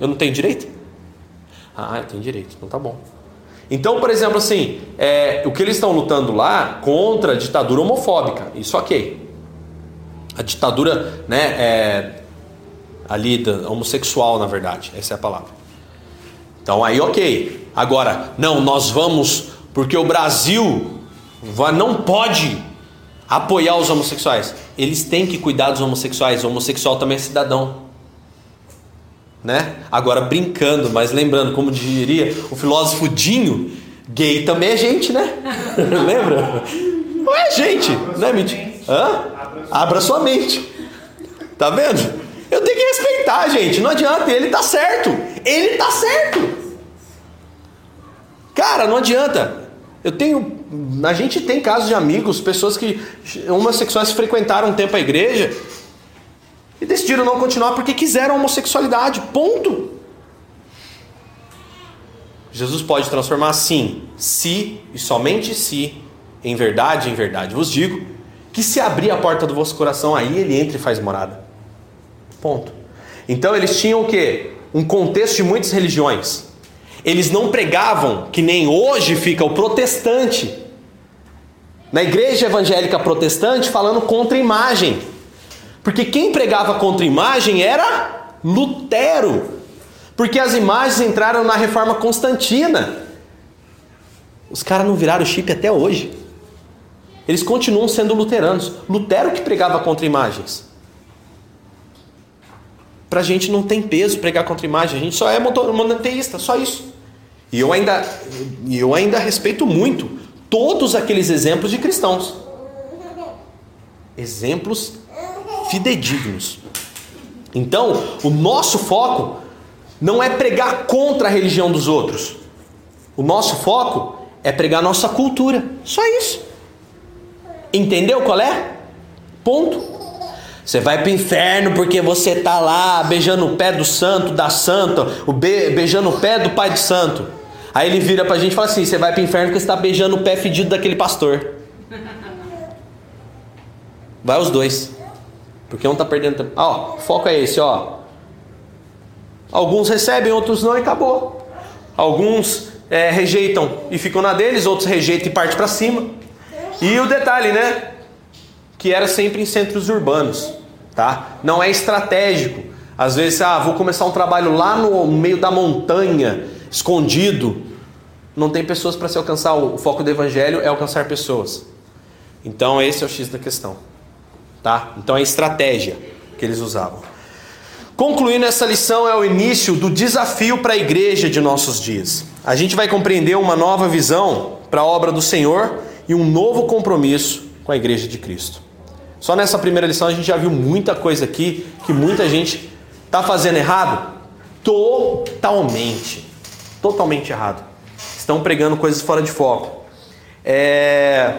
Eu não tenho direito? Ah, eu tenho direito, então tá bom. Então, por exemplo, assim, é, o que eles estão lutando lá contra a ditadura homofóbica, isso ok. A ditadura, né, é, ali, da, homossexual, na verdade, essa é a palavra. Então aí ok. Agora, não, nós vamos, porque o Brasil não pode apoiar os homossexuais. Eles têm que cuidar dos homossexuais. O homossexual também é cidadão. Né? Agora brincando, mas lembrando, como diria o filósofo Dinho, gay também é gente, né? <laughs> Lembra? Não é gente, não é mentira. Hã? Abra sua mente. Tá vendo? Eu tenho que respeitar, gente. Não adianta, ele tá certo. Ele tá certo. Cara, não adianta. Eu tenho. A gente tem casos de amigos, pessoas que homossexuais frequentaram um tempo a igreja e decidiram não continuar porque quiseram a homossexualidade. Ponto. Jesus pode transformar sim, se e somente se, em verdade, em verdade vos digo, que se abrir a porta do vosso coração, aí ele entra e faz morada. Ponto. Então eles tinham o quê? Um contexto de muitas religiões. Eles não pregavam que nem hoje fica o protestante na igreja evangélica protestante falando contra imagem. Porque quem pregava contra imagem era Lutero. Porque as imagens entraram na reforma constantina. Os caras não viraram chip até hoje. Eles continuam sendo luteranos. Lutero que pregava contra imagens. Para a gente não tem peso pregar contra imagem, a gente só é monoteísta, só isso. E eu ainda, eu ainda respeito muito todos aqueles exemplos de cristãos. Exemplos fidedignos. Então, o nosso foco não é pregar contra a religião dos outros. O nosso foco é pregar nossa cultura. Só isso. Entendeu qual é? Ponto. Você vai para o inferno porque você tá lá beijando o pé do santo, da santa, o be beijando o pé do pai do santo. Aí ele vira para a gente e fala assim: você vai para o inferno porque você está beijando o pé fedido daquele pastor. Vai os dois. Porque um está perdendo tempo. Ó, o foco é esse, ó. Alguns recebem, outros não e acabou. Alguns é, rejeitam e ficam na deles, outros rejeitam e partem para cima. E o detalhe, né? Que era sempre em centros urbanos, tá? Não é estratégico. Às vezes, ah, vou começar um trabalho lá no meio da montanha, escondido. Não tem pessoas para se alcançar. O foco do evangelho é alcançar pessoas. Então, esse é o X da questão, tá? Então, é a estratégia que eles usavam. Concluindo essa lição é o início do desafio para a igreja de nossos dias. A gente vai compreender uma nova visão para a obra do Senhor e um novo compromisso com a igreja de Cristo. Só nessa primeira lição a gente já viu muita coisa aqui que muita gente está fazendo errado. Totalmente. Totalmente errado. Estão pregando coisas fora de foco. É...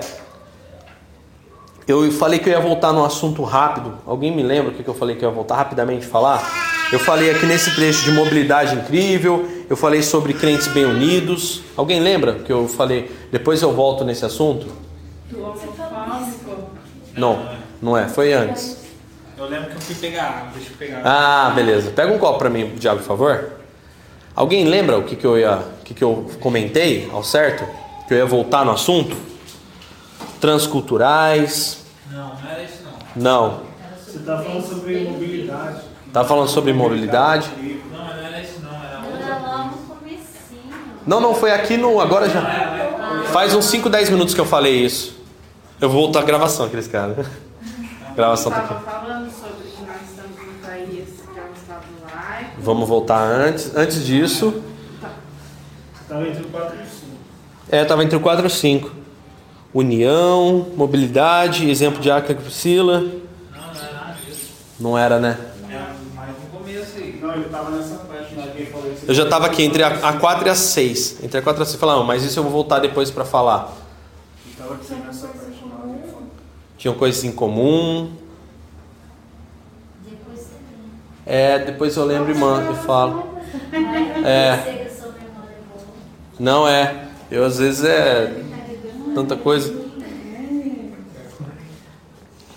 Eu falei que eu ia voltar no assunto rápido. Alguém me lembra o que eu falei que eu ia voltar rapidamente falar? Eu falei aqui nesse trecho de mobilidade incrível. Eu falei sobre crentes bem unidos. Alguém lembra que eu falei? Depois eu volto nesse assunto. Não, não é. Foi antes. Eu lembro que eu fui pegar água. Deixa eu pegar água. Ah, beleza. Pega um copo para mim, Diabo, por favor. Alguém lembra o que, que eu ia, o que, que eu comentei ao certo? Que eu ia voltar no assunto? Transculturais. Não, não era isso não. Não. Você está falando sobre mobilidade. Tá falando sobre mobilidade? Não, não era isso não. Era outra. Lá no comecinho. Não, não, foi aqui no. Agora já. Faz uns 5, 10 minutos que eu falei isso. Eu vou voltar a gravação, aqueles caras. A gravação tá Estava aqui. falando sobre que nós estamos no país que é um estado laico. Vamos voltar antes. Antes disso. Estava entre o 4 e o 5. É, tava entre o 4 e o 5. União, mobilidade, exemplo de Aca e Priscila. Não, era né? Eu já estava aqui entre a, a 4 e a 6. Entre a 4 e a 6. Falar, não, mas isso eu vou voltar depois para falar. Tinham coisas em comum. É, depois eu lembro e mando e falo. É. Não é. Eu às vezes é tanta coisa.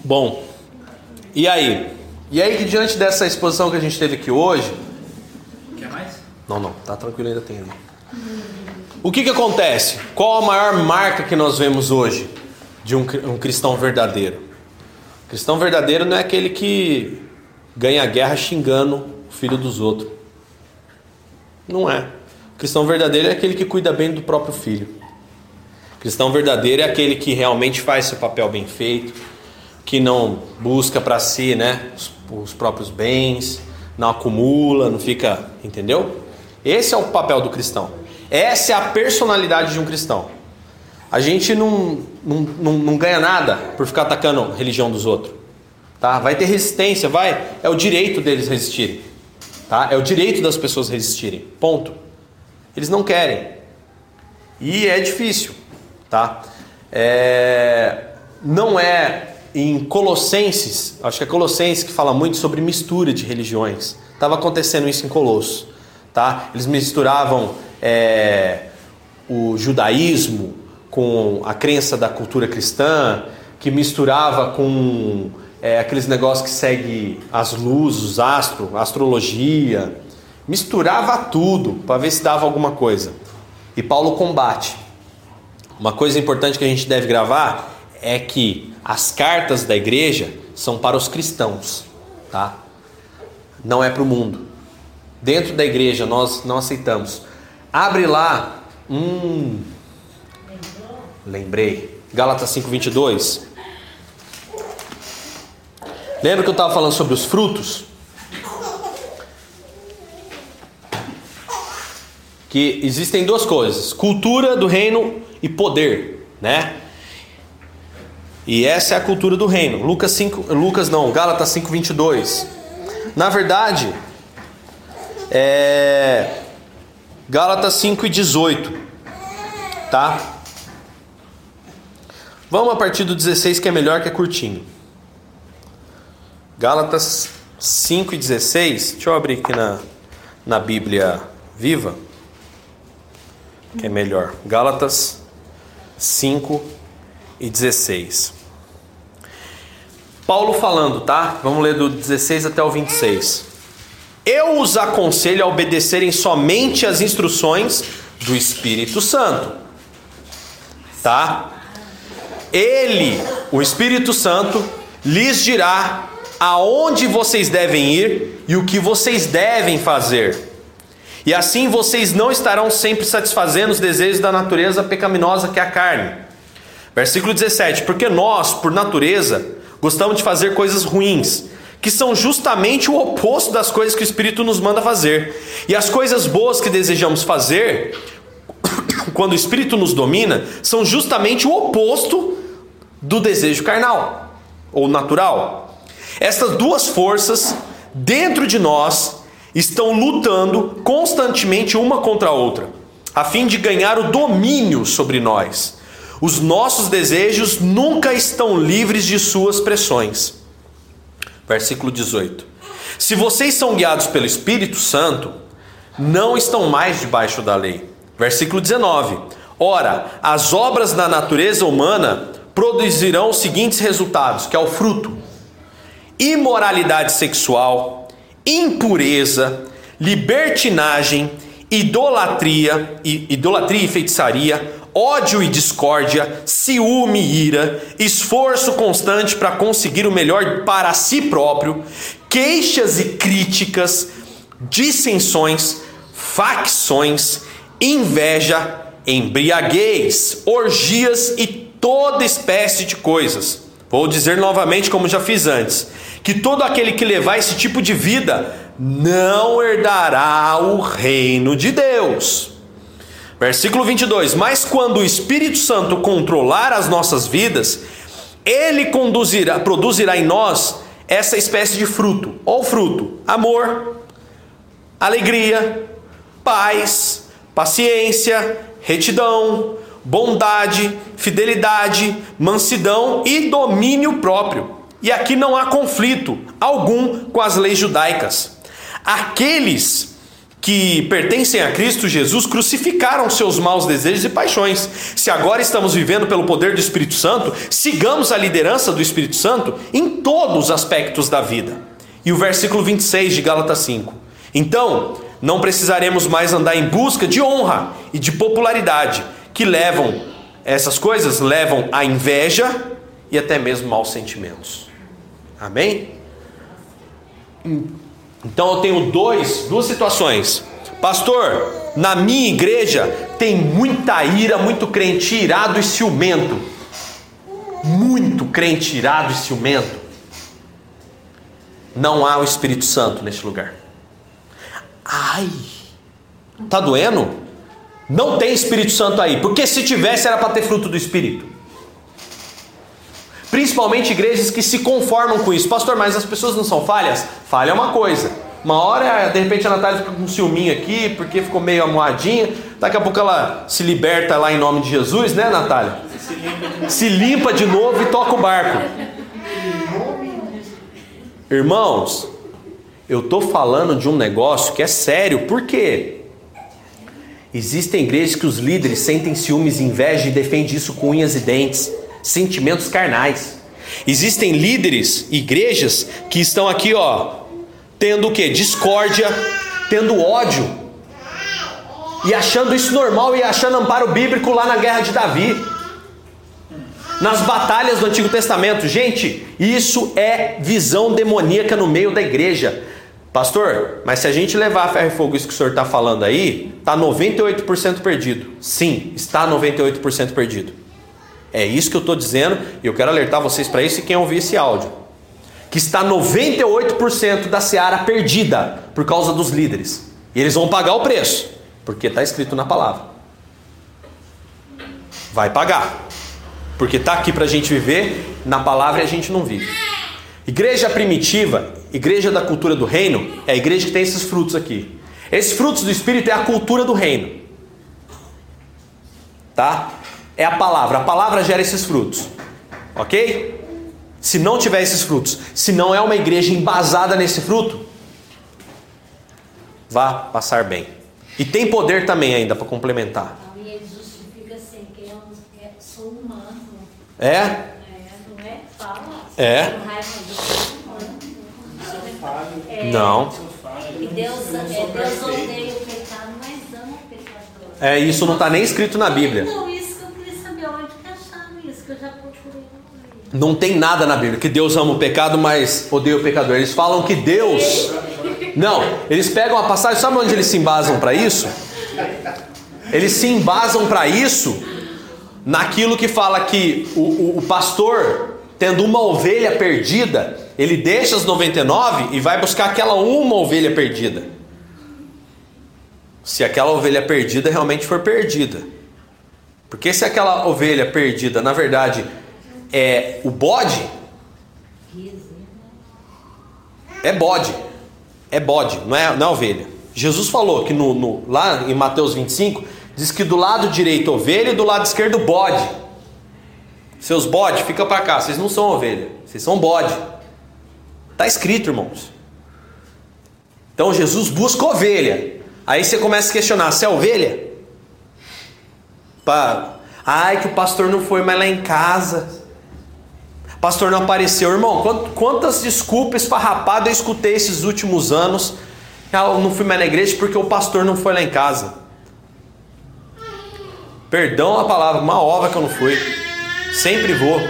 Bom, e aí? E aí que diante dessa exposição que a gente teve aqui hoje, Quer mais? não, não, tá tranquilo, ainda tem. O que que acontece? Qual a maior marca que nós vemos hoje de um, um cristão verdadeiro? Cristão verdadeiro não é aquele que ganha a guerra xingando o filho dos outros. Não é. Cristão verdadeiro é aquele que cuida bem do próprio filho. Cristão verdadeiro é aquele que realmente faz seu papel bem feito, que não busca para si, né, os, os próprios bens, não acumula, não fica, entendeu? Esse é o papel do cristão. Essa é a personalidade de um cristão. A gente não, não, não, não ganha nada por ficar atacando a religião dos outros. Tá? Vai ter resistência, vai. É o direito deles resistirem. Tá? É o direito das pessoas resistirem. Ponto. Eles não querem. E é difícil. Tá? É, Não é em Colossenses, acho que é Colossenses que fala muito sobre mistura de religiões. Estava acontecendo isso em Colosso. Tá? Eles misturavam é, o judaísmo com a crença da cultura cristã, que misturava com é, aqueles negócios que segue as luzes, os astros, astrologia, misturava tudo para ver se dava alguma coisa. E Paulo combate. Uma coisa importante que a gente deve gravar é que as cartas da igreja são para os cristãos, tá? Não é para o mundo. Dentro da igreja nós não aceitamos. Abre lá, hum, lembrei, Gálatas 5:22. Lembra que eu estava falando sobre os frutos? Que existem duas coisas: cultura do reino e poder, né? E essa é a cultura do reino. Lucas 5, Lucas não, Gálatas 5:22. Na verdade, é Gálatas 5:18, tá? Vamos a partir do 16 que é melhor que é curtinho. Gálatas 5:16. Deixa eu abrir aqui na na Bíblia Viva, que é melhor. Gálatas 5 e 16. Paulo falando, tá? Vamos ler do 16 até o 26. Eu os aconselho a obedecerem somente às instruções do Espírito Santo. Tá? Ele, o Espírito Santo, lhes dirá aonde vocês devem ir e o que vocês devem fazer. E assim vocês não estarão sempre satisfazendo os desejos da natureza pecaminosa que é a carne. Versículo 17: Porque nós, por natureza, gostamos de fazer coisas ruins, que são justamente o oposto das coisas que o Espírito nos manda fazer. E as coisas boas que desejamos fazer, <coughs> quando o Espírito nos domina, são justamente o oposto do desejo carnal ou natural. Estas duas forças dentro de nós estão lutando constantemente uma contra a outra, a fim de ganhar o domínio sobre nós. Os nossos desejos nunca estão livres de suas pressões. Versículo 18. Se vocês são guiados pelo Espírito Santo, não estão mais debaixo da lei. Versículo 19. Ora, as obras da natureza humana produzirão os seguintes resultados, que é o fruto: imoralidade sexual, impureza, libertinagem, idolatria, idolatria e feitiçaria, ódio e discórdia, ciúme e ira, esforço constante para conseguir o melhor para si próprio, queixas e críticas, dissensões, facções, inveja, embriaguez, orgias e toda espécie de coisas. Vou dizer novamente, como já fiz antes, que todo aquele que levar esse tipo de vida não herdará o reino de Deus. Versículo 22: Mas quando o Espírito Santo controlar as nossas vidas, ele conduzirá, produzirá em nós essa espécie de fruto. Ou fruto: amor, alegria, paz, paciência, retidão, bondade, fidelidade, mansidão e domínio próprio. E aqui não há conflito algum com as leis judaicas. Aqueles que pertencem a Cristo Jesus crucificaram seus maus desejos e paixões. Se agora estamos vivendo pelo poder do Espírito Santo, sigamos a liderança do Espírito Santo em todos os aspectos da vida. E o versículo 26 de Gálatas 5. Então, não precisaremos mais andar em busca de honra e de popularidade, que levam essas coisas levam à inveja e até mesmo maus sentimentos. Amém? Então eu tenho dois, duas situações. Pastor, na minha igreja tem muita ira, muito crente irado e ciumento. Muito crente irado e ciumento. Não há o Espírito Santo neste lugar. Ai, tá doendo? Não tem Espírito Santo aí, porque se tivesse era para ter fruto do Espírito. Principalmente igrejas que se conformam com isso. Pastor, mas as pessoas não são falhas? Falha é uma coisa. Uma hora, de repente, a Natália fica com um ciúminho aqui, porque ficou meio amoadinha. Daqui a pouco ela se liberta lá em nome de Jesus, né, Natália? Se limpa de novo e toca o barco. Irmãos, eu estou falando de um negócio que é sério, por quê? Existem igrejas que os líderes sentem ciúmes, inveja e defendem isso com unhas e dentes sentimentos carnais. Existem líderes, igrejas que estão aqui, ó, tendo o que? Discórdia, tendo ódio e achando isso normal e achando amparo bíblico lá na guerra de Davi, nas batalhas do Antigo Testamento. Gente, isso é visão demoníaca no meio da igreja. Pastor, mas se a gente levar a ferro e fogo isso que o senhor está falando aí, está 98% perdido. Sim, está 98% perdido. É isso que eu estou dizendo e eu quero alertar vocês para isso e quem ouvir esse áudio. Que está 98% da seara perdida por causa dos líderes. E eles vão pagar o preço, porque está escrito na palavra. Vai pagar. Porque está aqui para a gente viver, na palavra a gente não vive. Igreja primitiva, igreja da cultura do reino, é a igreja que tem esses frutos aqui. Esses frutos do Espírito é a cultura do reino. Tá? É a palavra. A palavra gera esses frutos. Ok? Se não tiver esses frutos, se não é uma igreja embasada nesse fruto, vá passar bem. E tem poder também ainda para complementar. E assim, sou humano. É? É, não é? Fala. É. É. Não. Deus, é, Deus odeia o pecado, mas ama o pecador. É, isso não está nem escrito na Bíblia. Então, isso que eu queria saber onde que acharam isso, que eu já procurei. Não tem nada na Bíblia que Deus ama o pecado, mas odeia o pecador. Eles falam que Deus. Não, eles pegam a passagem, sabe onde eles se embasam para isso? Eles se embasam para isso naquilo que fala que o, o, o pastor, tendo uma ovelha perdida, ele deixa as 99 e vai buscar aquela uma ovelha perdida. Se aquela ovelha perdida realmente for perdida. Porque se aquela ovelha perdida, na verdade, é o bode, é bode. É bode, não é, não é ovelha. Jesus falou que no, no, lá em Mateus 25, diz que do lado direito ovelha e do lado esquerdo bode. Seus bodes, fica para cá, vocês não são ovelha, vocês são bode. Está escrito, irmãos. Então Jesus busca ovelha. Aí você começa a questionar: se é ovelha? Pá. Ai, que o pastor não foi mais lá em casa. Pastor não apareceu. Irmão, quantas desculpas farrapadas eu escutei esses últimos anos. Eu não fui mais na igreja porque o pastor não foi lá em casa. Perdão a palavra, uma ova que eu não fui. Sempre vou.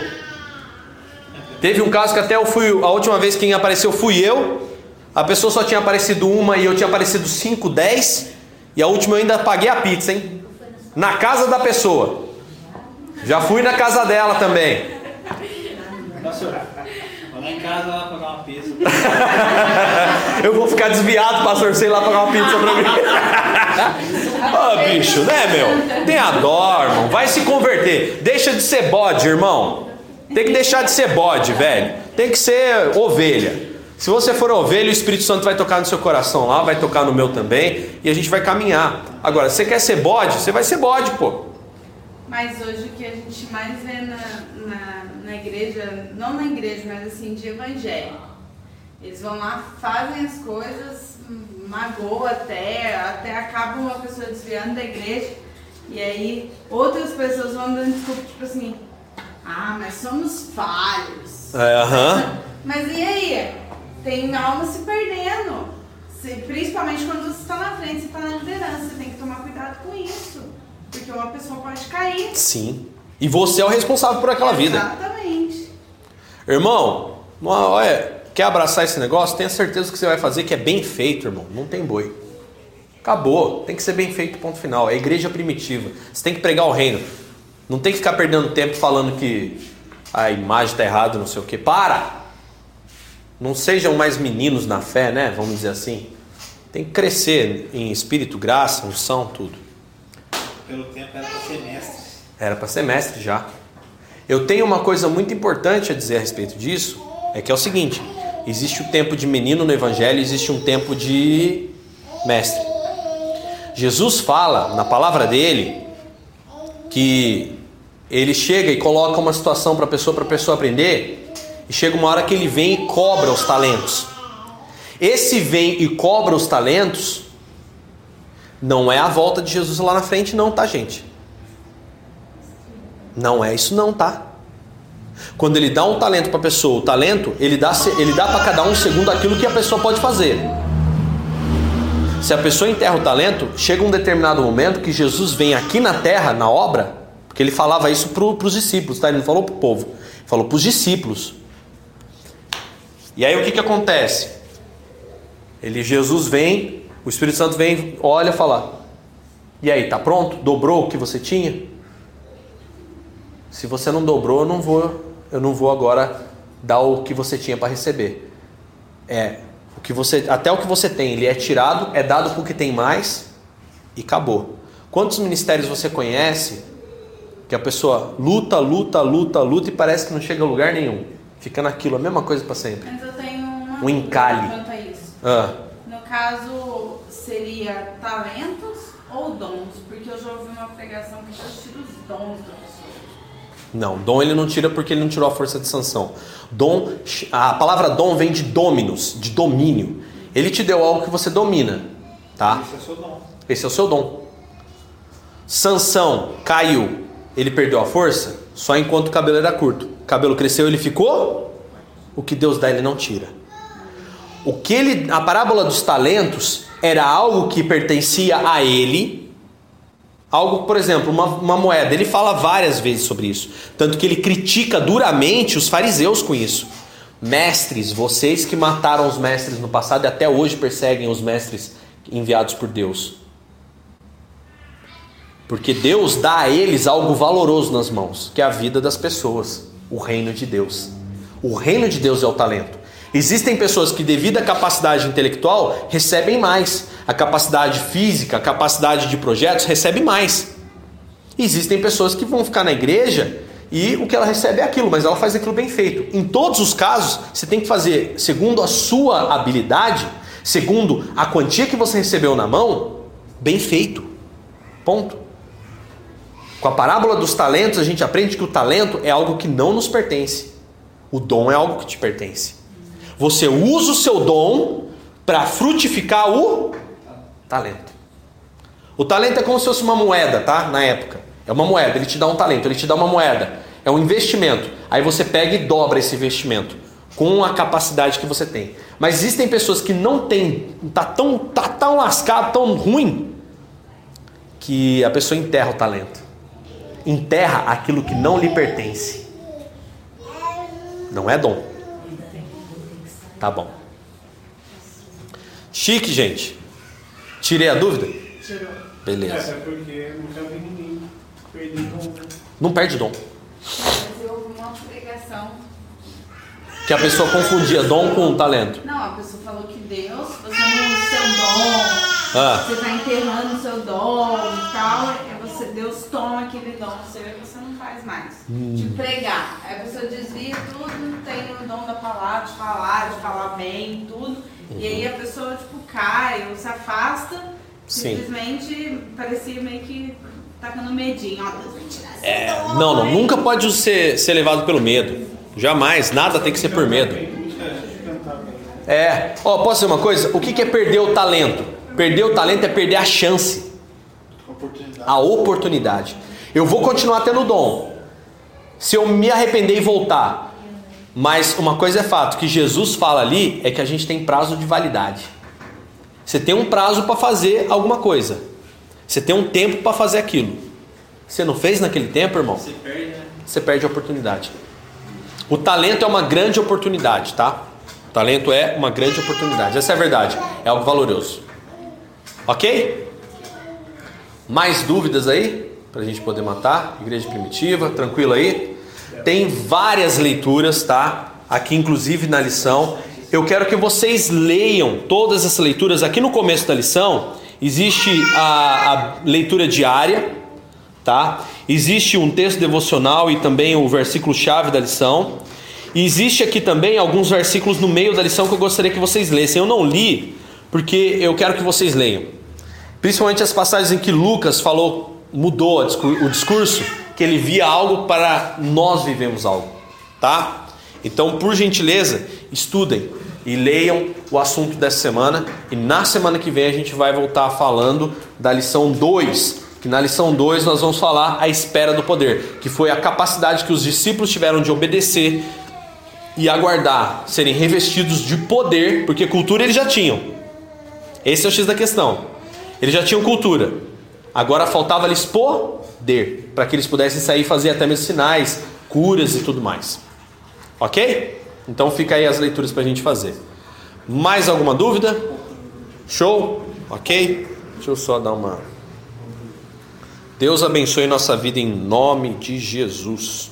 Teve um caso que até eu fui, a última vez quem apareceu fui eu. A pessoa só tinha aparecido uma e eu tinha aparecido cinco, dez. E a última eu ainda paguei a pizza, hein? Na casa da pessoa. Já fui na casa dela também. Pastor, vou lá em casa lá pagar uma pizza. <laughs> eu vou ficar desviado, pastor, sei lá pagar uma pizza pra mim. <laughs> Ô oh, bicho, né, meu? Tenha dó, irmão. Vai se converter. Deixa de ser bode, irmão. Tem que deixar de ser bode, velho. Tem que ser ovelha. Se você for ovelha, o Espírito Santo vai tocar no seu coração lá, vai tocar no meu também, e a gente vai caminhar. Agora, você quer ser bode? Você vai ser bode, pô. Mas hoje o que a gente mais vê na, na, na igreja, não na igreja, mas assim, de evangelho. Eles vão lá, fazem as coisas, magoa até, até acabam uma pessoa desviando da igreja. E aí outras pessoas vão dando desculpa, tipo assim, ah, mas somos falhos. É, aham. <laughs> Mas e aí? Tem alma se perdendo. Se, principalmente quando você está na frente, você está na liderança, você tem que tomar cuidado com isso. Porque uma pessoa pode cair. Sim. E você é o responsável por aquela vida. Exatamente. Irmão, olha, quer abraçar esse negócio? Tenha certeza que você vai fazer que é bem feito, irmão. Não tem boi. Acabou. Tem que ser bem feito, ponto final. É a igreja primitiva. Você tem que pregar o reino. Não tem que ficar perdendo tempo falando que a imagem está errada, não sei o que. Para! Não sejam mais meninos na fé, né? Vamos dizer assim. Tem que crescer em espírito, graça, unção, tudo. Pelo tempo era para ser mestre. Era para ser mestre já. Eu tenho uma coisa muito importante a dizer a respeito disso, é que é o seguinte: existe o tempo de menino no evangelho, existe um tempo de mestre. Jesus fala na palavra dele que ele chega e coloca uma situação para a pessoa, para a pessoa aprender, e chega uma hora que ele vem e cobra os talentos. Esse vem e cobra os talentos não é a volta de Jesus lá na frente, não, tá, gente? Não é isso, não, tá? Quando ele dá um talento para a pessoa, o talento, ele dá, ele dá para cada um segundo aquilo que a pessoa pode fazer. Se a pessoa enterra o talento, chega um determinado momento que Jesus vem aqui na terra, na obra, porque ele falava isso para os discípulos, tá? Ele não falou para o povo, falou para os discípulos. E aí o que, que acontece? Ele, Jesus vem, o Espírito Santo vem, olha, fala: "E aí, tá pronto? Dobrou o que você tinha?" Se você não dobrou, eu não vou, eu não vou agora dar o que você tinha para receber. É, o que você, até o que você tem, ele é tirado, é dado para o que tem mais e acabou. Quantos ministérios você conhece que a pessoa luta, luta, luta, luta e parece que não chega a lugar nenhum? Fica naquilo, a mesma coisa para sempre. Mas eu tenho uma um encalhe. quanto a isso. Ah. No caso, seria talentos ou dons? Porque eu já ouvi uma pregação que Deus tira os dons da pessoa. Não, dom ele não tira porque ele não tirou a força de sanção. Dom, a palavra dom vem de dominus, de domínio. Ele te deu algo que você domina, tá? Esse é o seu dom. Esse é o seu dom. Sansão caiu, ele perdeu a força só enquanto o cabelo era curto. O cabelo cresceu, ele ficou. O que Deus dá, ele não tira. O que ele, a parábola dos talentos era algo que pertencia a ele, Algo, por exemplo, uma, uma moeda. Ele fala várias vezes sobre isso. Tanto que ele critica duramente os fariseus com isso. Mestres, vocês que mataram os mestres no passado e até hoje perseguem os mestres enviados por Deus. Porque Deus dá a eles algo valoroso nas mãos, que é a vida das pessoas, o reino de Deus. O reino de Deus é o talento. Existem pessoas que, devido à capacidade intelectual, recebem mais. A capacidade física, a capacidade de projetos, recebe mais. Existem pessoas que vão ficar na igreja e o que ela recebe é aquilo, mas ela faz aquilo bem feito. Em todos os casos, você tem que fazer segundo a sua habilidade, segundo a quantia que você recebeu na mão, bem feito. Ponto. Com a parábola dos talentos, a gente aprende que o talento é algo que não nos pertence. O dom é algo que te pertence. Você usa o seu dom para frutificar o talento. O talento é como se fosse uma moeda, tá? Na época. É uma moeda, ele te dá um talento, ele te dá uma moeda. É um investimento. Aí você pega e dobra esse investimento com a capacidade que você tem. Mas existem pessoas que não têm, tá tão, tá tão lascado, tão ruim, que a pessoa enterra o talento enterra aquilo que não lhe pertence. Não é dom. Tá bom. Chique, gente. Tirei a dúvida? Tirou. Beleza. É, porque nunca vi ninguém perder dom. Não perde dom. Mas eu ouvi uma pregação. Que a pessoa confundia dom com talento. Não, a pessoa falou que Deus, você não usa seu dom. Ah. Você está enterrando o seu dom e tal. Você, Deus toma aquele dom seu e você não faz mais. Hum. De pregar. Aí a pessoa desvia tudo, tem o dom da palavra, de falar, de falar bem, tudo. E aí a pessoa, tipo, cai ou se afasta. Sim. Simplesmente parecia meio que tacando medinho. Ó, Deus vai tirar esse É, dom, não, não, hein? nunca pode ser, ser levado pelo medo. Jamais, nada tem que ser por medo. É, ó, posso dizer uma coisa? O que que é perder o talento? Perder o talento é perder a chance, a oportunidade. Eu vou continuar tendo dom. Se eu me arrepender e voltar, mas uma coisa é fato, que Jesus fala ali é que a gente tem prazo de validade. Você tem um prazo para fazer alguma coisa. Você tem um tempo para fazer aquilo. Você não fez naquele tempo, irmão? Você perde, né? Você perde a oportunidade. O talento é uma grande oportunidade, tá? O talento é uma grande oportunidade. Essa é a verdade. É algo valoroso. Ok? Mais dúvidas aí? Pra gente poder matar? Igreja primitiva, tranquilo aí? Tem várias leituras, tá? Aqui, inclusive na lição. Eu quero que vocês leiam todas essas leituras. Aqui no começo da lição, existe a, a leitura diária, tá? Existe um texto devocional e também o versículo chave da lição. E existe aqui também alguns versículos no meio da lição que eu gostaria que vocês lessem. Eu não li porque eu quero que vocês leiam. Principalmente as passagens em que Lucas falou, mudou o discurso, que ele via algo para nós vivemos algo, tá? Então, por gentileza, estudem e leiam o assunto dessa semana. E na semana que vem a gente vai voltar falando da lição 2, que na lição 2 nós vamos falar a espera do poder, que foi a capacidade que os discípulos tiveram de obedecer e aguardar serem revestidos de poder, porque cultura eles já tinham. Esse é o X da questão. Eles já tinham cultura. Agora faltava-lhes poder, para que eles pudessem sair e fazer até mesmo sinais, curas e tudo mais. Ok? Então fica aí as leituras para a gente fazer. Mais alguma dúvida? Show? Ok? Deixa eu só dar uma. Deus abençoe nossa vida em nome de Jesus.